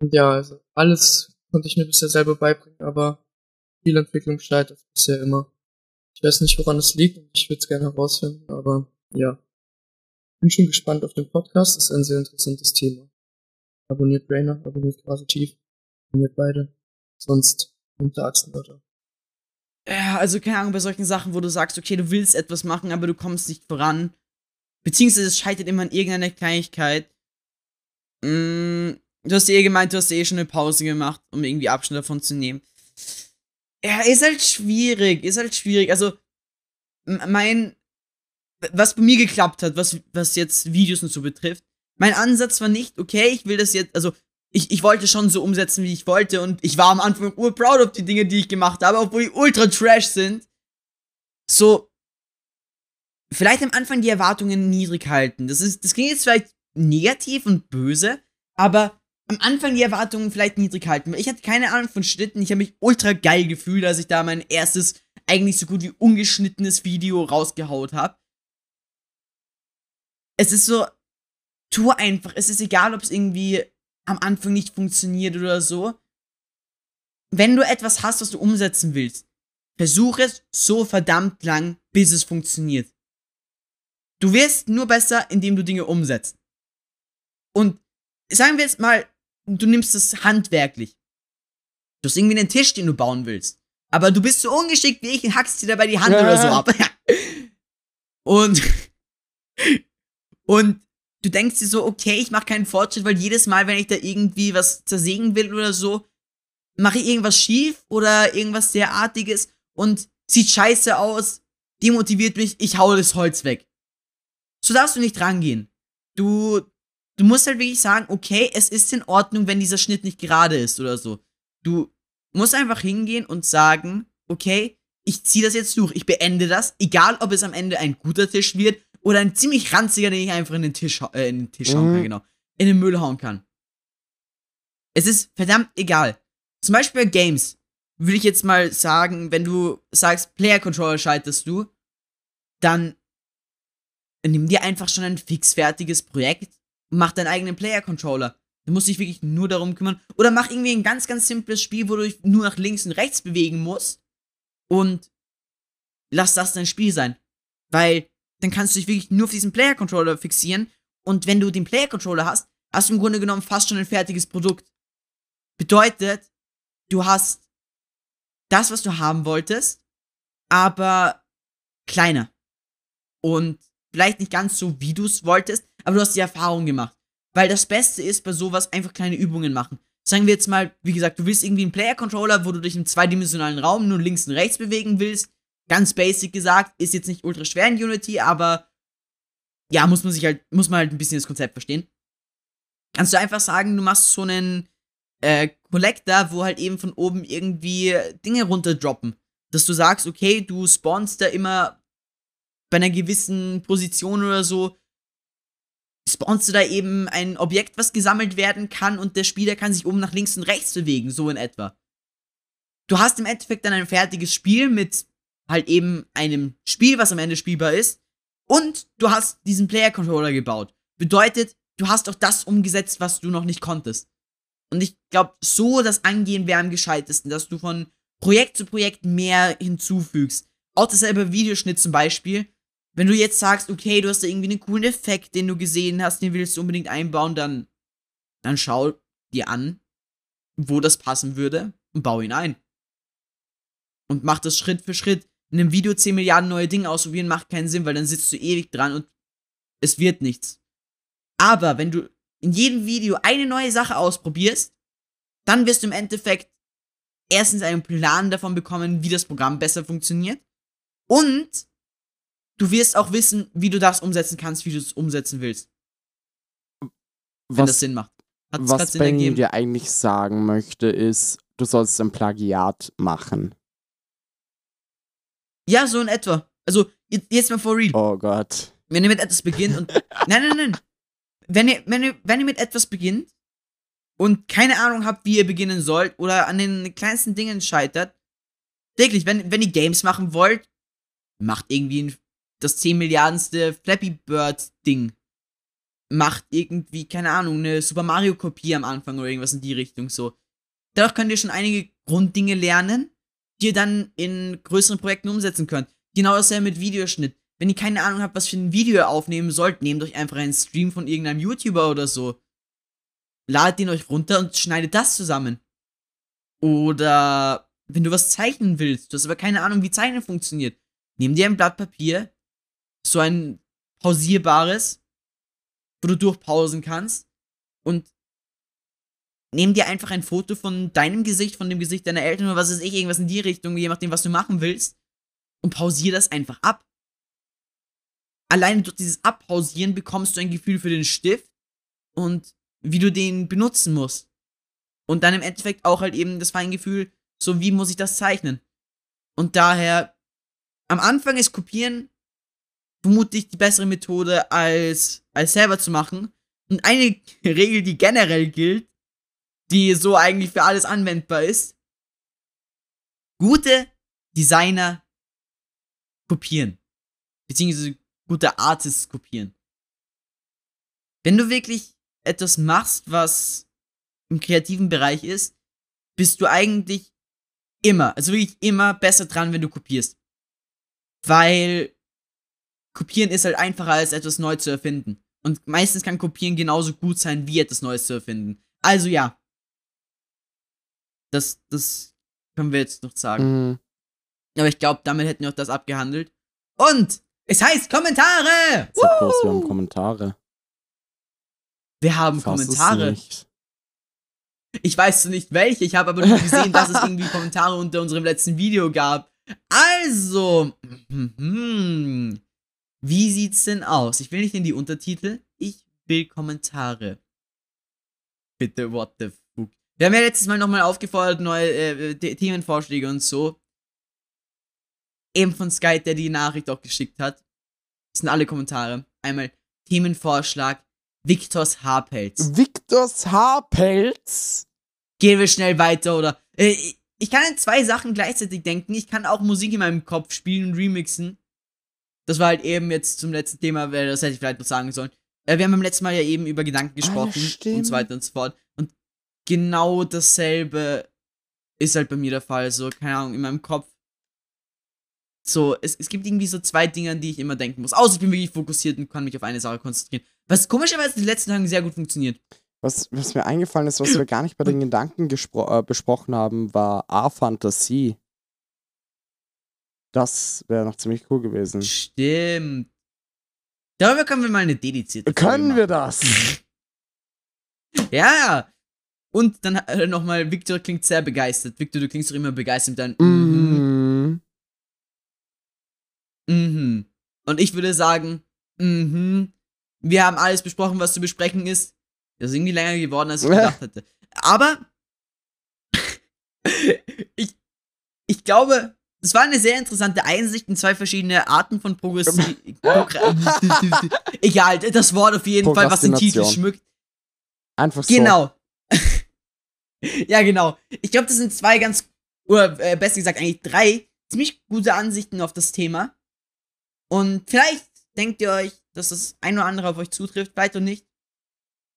Und ja, also alles konnte ich mir bisher selber beibringen, aber Spielentwicklung scheitert bisher immer. Ich weiß nicht, woran es liegt und ich würde es gerne herausfinden, aber ja. Bin schon gespannt auf den Podcast, das ist ein sehr interessantes Thema. Abonniert Brainer, abonniert Quasitiv, abonniert beide. Sonst der Achsenwörter. Ja, also keine Ahnung, bei solchen Sachen, wo du sagst, okay, du willst etwas machen, aber du kommst nicht voran. Beziehungsweise es scheitert immer an irgendeiner Kleinigkeit. Mm, du hast eh gemeint, du hast eh schon eine Pause gemacht, um irgendwie Abstand davon zu nehmen. Ja, ist halt schwierig, ist halt schwierig. Also, mein, was bei mir geklappt hat, was, was jetzt Videos und so betrifft, mein Ansatz war nicht, okay, ich will das jetzt, also, ich, ich wollte schon so umsetzen, wie ich wollte und ich war am Anfang urproud auf die Dinge, die ich gemacht habe, obwohl die ultra trash sind. So, vielleicht am Anfang die Erwartungen niedrig halten. Das ist, das klingt jetzt vielleicht negativ und böse, aber am Anfang die Erwartungen vielleicht niedrig halten. Ich hatte keine Ahnung von Schnitten. Ich habe mich ultra geil gefühlt, als ich da mein erstes, eigentlich so gut wie ungeschnittenes Video rausgehaut habe. Es ist so, tu einfach. Es ist egal, ob es irgendwie am Anfang nicht funktioniert oder so. Wenn du etwas hast, was du umsetzen willst, versuch es so verdammt lang, bis es funktioniert. Du wirst nur besser, indem du Dinge umsetzt. Und sagen wir jetzt mal, du nimmst es handwerklich. Du hast irgendwie einen Tisch, den du bauen willst. Aber du bist so ungeschickt wie ich und hackst dir dabei die Hand oder so ab. [LAUGHS] und, und du denkst dir so, okay, ich mache keinen Fortschritt, weil jedes Mal, wenn ich da irgendwie was zersägen will oder so, mache ich irgendwas schief oder irgendwas derartiges und sieht scheiße aus, demotiviert mich, ich hau das Holz weg. So darfst du nicht rangehen. Du, du musst halt wirklich sagen, okay, es ist in Ordnung, wenn dieser Schnitt nicht gerade ist oder so. Du musst einfach hingehen und sagen, okay, ich ziehe das jetzt durch, ich beende das, egal ob es am Ende ein guter Tisch wird oder ein ziemlich ranziger, den ich einfach in den Tisch, äh, in den Tisch hauen kann, Mhm. genau, in den Müll hauen kann. Es ist verdammt egal. Zum Beispiel bei Games. würde ich jetzt mal sagen, wenn du sagst, Player Controller schaltest du, dann nimm dir einfach schon ein fixfertiges Projekt mach deinen eigenen Player Controller. Du musst dich wirklich nur darum kümmern. Oder mach irgendwie ein ganz, ganz simples Spiel, wo du dich nur nach links und rechts bewegen musst. Und lass das dein Spiel sein. Weil dann kannst du dich wirklich nur auf diesen Player Controller fixieren. Und wenn du den Player Controller hast, hast du im Grunde genommen fast schon ein fertiges Produkt. Bedeutet, du hast das, was du haben wolltest, aber kleiner. Und vielleicht nicht ganz so, wie du es wolltest, aber du hast die Erfahrung gemacht. Weil das Beste ist bei sowas einfach kleine Übungen machen. Sagen wir jetzt mal, wie gesagt, du willst irgendwie einen Player-Controller, wo du dich im zweidimensionalen Raum nur links und rechts bewegen willst. Ganz basic gesagt, ist jetzt nicht ultra schwer in Unity, aber ja, muss man sich halt, muss man halt ein bisschen das Konzept verstehen. Kannst du einfach sagen, du machst so einen äh, Collector, wo halt eben von oben irgendwie Dinge runterdroppen. Dass du sagst, okay, du spawnst da immer bei einer gewissen Position oder so, spawnst du da eben ein Objekt, was gesammelt werden kann und der Spieler kann sich oben nach links und rechts bewegen, so in etwa. Du hast im Endeffekt dann ein fertiges Spiel mit halt eben einem Spiel, was am Ende spielbar ist. Und du hast diesen Player-Controller gebaut. Bedeutet, du hast auch das umgesetzt, was du noch nicht konntest. Und ich glaube, so das Angehen wäre am gescheitesten, dass du von Projekt zu Projekt mehr hinzufügst. Auch dasselbe Videoschnitt zum Beispiel. Wenn du jetzt sagst, okay, du hast da irgendwie einen coolen Effekt, den du gesehen hast, den willst du unbedingt einbauen, dann, dann schau dir an, wo das passen würde und bau ihn ein. Und mach das Schritt für Schritt. In einem Video 10 Milliarden neue Dinge ausprobieren macht keinen Sinn, weil dann sitzt du ewig dran und es wird nichts. Aber wenn du in jedem Video eine neue Sache ausprobierst, dann wirst du im Endeffekt erstens einen Plan davon bekommen, wie das Programm besser funktioniert. Und du wirst auch wissen, wie du das umsetzen kannst, wie du es umsetzen willst. Wenn das Sinn macht. Hat's was Sinn Ben dir eigentlich sagen möchte, ist, du sollst ein Plagiat machen. Ja, so in etwa. Also, jetzt mal for real. Oh Gott. Wenn ihr mit etwas beginnt und. [LAUGHS] nein, nein, nein. Wenn ihr, wenn, ihr, wenn ihr mit etwas beginnt und keine Ahnung habt, wie ihr beginnen sollt oder an den kleinsten Dingen scheitert, täglich, wenn, wenn ihr Games machen wollt, macht irgendwie ein das 10 Milliardenste Flappy Bird Ding macht irgendwie, keine Ahnung, eine Super Mario Kopie am Anfang oder irgendwas in die Richtung so. Dadurch könnt ihr schon einige Grunddinge lernen, die ihr dann in größeren Projekten umsetzen könnt. Genau dasselbe mit Videoschnitt. Wenn ihr keine Ahnung habt, was für ein Video ihr aufnehmen sollt, nehmt euch einfach einen Stream von irgendeinem YouTuber oder so. Ladet den euch runter und schneidet das zusammen. Oder wenn du was zeichnen willst, du hast aber keine Ahnung, wie Zeichnen funktioniert, nimm dir ein Blatt Papier, so ein pausierbares, wo du durchpausen kannst und nimm dir einfach ein Foto von deinem Gesicht, von dem Gesicht deiner Eltern oder was weiß ich, irgendwas in die Richtung, je nachdem, was du machen willst und pausier das einfach ab. Alleine durch dieses Abpausieren bekommst du ein Gefühl für den Stift und wie du den benutzen musst. Und dann im Endeffekt auch halt eben das Feingefühl, so wie muss ich das zeichnen. Und daher, am Anfang ist Kopieren vermutlich die bessere Methode, als, als selber zu machen. Und eine [LAUGHS] Regel, die generell gilt, die so eigentlich für alles anwendbar ist. Gute Designer kopieren. Beziehungsweise gute Artists kopieren. Wenn du wirklich etwas machst, was im kreativen Bereich ist, bist du eigentlich immer, also wirklich immer besser dran, wenn du kopierst. Weil Kopieren ist halt einfacher als etwas neu zu erfinden. Und meistens kann Kopieren genauso gut sein, wie etwas Neues zu erfinden. Also ja. Das, das können wir jetzt noch sagen. Mhm. Aber ich glaube, damit hätten wir auch das abgehandelt. Und es heißt Kommentare! Bloß, wir haben Kommentare. Wir haben Fass Kommentare. Ich weiß nicht welche, ich habe aber nur gesehen, dass es irgendwie Kommentare unter unserem letzten Video gab. Also, hm, wie sieht's denn aus? Ich will nicht in die Untertitel, ich will Kommentare. Bitte, what the fuck. Wir haben ja letztes Mal nochmal aufgefordert, neue äh, Themenvorschläge und so. Eben von Sky, der die Nachricht auch geschickt hat. Das sind alle Kommentare. Einmal Themenvorschlag Viktors Haarpelz. Viktors Haarpelz? Gehen wir schnell weiter, oder? Äh, ich kann an zwei Sachen gleichzeitig denken. Ich kann auch Musik in meinem Kopf spielen und remixen. Das war halt eben jetzt zum letzten Thema, weil das hätte ich vielleicht noch sagen sollen. Äh, wir haben beim letzten Mal ja eben über Gedanken gesprochen stimmt. und so weiter und so fort. Und genau dasselbe ist halt bei mir der Fall. So, keine Ahnung, in meinem Kopf. So, es, es gibt irgendwie so zwei Dinge, an die ich immer denken muss. Außer ich bin wirklich fokussiert und kann mich auf eine Sache konzentrieren. Was komischerweise die letzten Tage sehr gut funktioniert. Was, was mir eingefallen ist, was wir gar nicht bei den Gedanken äh, besprochen haben, war A-Fantasie. Das wäre noch ziemlich cool gewesen. Stimmt. Darüber können wir mal eine dedizierte Können wir das? [LAUGHS] Ja. Und dann äh, nochmal, Victor klingt sehr begeistert. Victor, du klingst doch immer begeistert mit deinem Mhm. Mhm. Mhm. Und ich würde sagen, mhm. Wir haben alles besprochen, was zu besprechen ist. Das ist irgendwie länger geworden, als ich [LAUGHS] gedacht hätte. Aber [LAUGHS] ich, ich glaube, es war eine sehr interessante Einsicht in zwei verschiedene Arten von Progressiv. [LAUGHS] [LAUGHS] Egal, das Wort auf jeden Fall, was den Titel schmückt. Einfach so. Genau. [LAUGHS] ja, genau. Ich glaube, das sind zwei ganz, oder äh, besser gesagt eigentlich drei ziemlich gute Ansichten auf das Thema. Und vielleicht denkt ihr euch, dass das ein oder andere auf euch zutrifft, vielleicht auch nicht.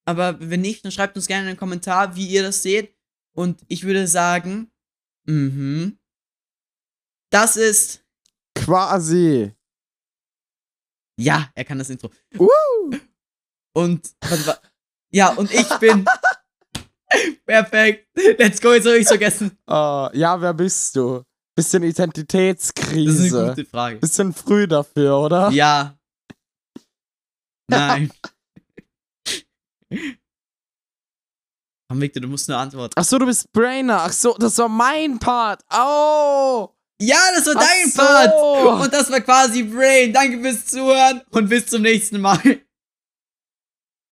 Aber wenn nicht, dann schreibt uns gerne einen Kommentar, wie ihr das seht. Und ich würde sagen, mhm. Das ist, Quasi. ja, er kann das Intro. Uh. Und, warte, wa- ja, und ich bin, [LAUGHS] perfekt. Let's go, jetzt habe ich vergessen. Äh, ja, wer bist du? Bisschen Das ist eine Identitätskrise. gute Frage. Bisschen früh dafür, oder? Ja. Nein. [LAUGHS] Komm, Victor, du musst nur antworten. Ach so, du bist Brainer. Ach so, das war mein Part. Oh. Ja, das war Ach dein so. Part. Und das war quasi Brain. Danke fürs Zuhören und bis zum nächsten Mal.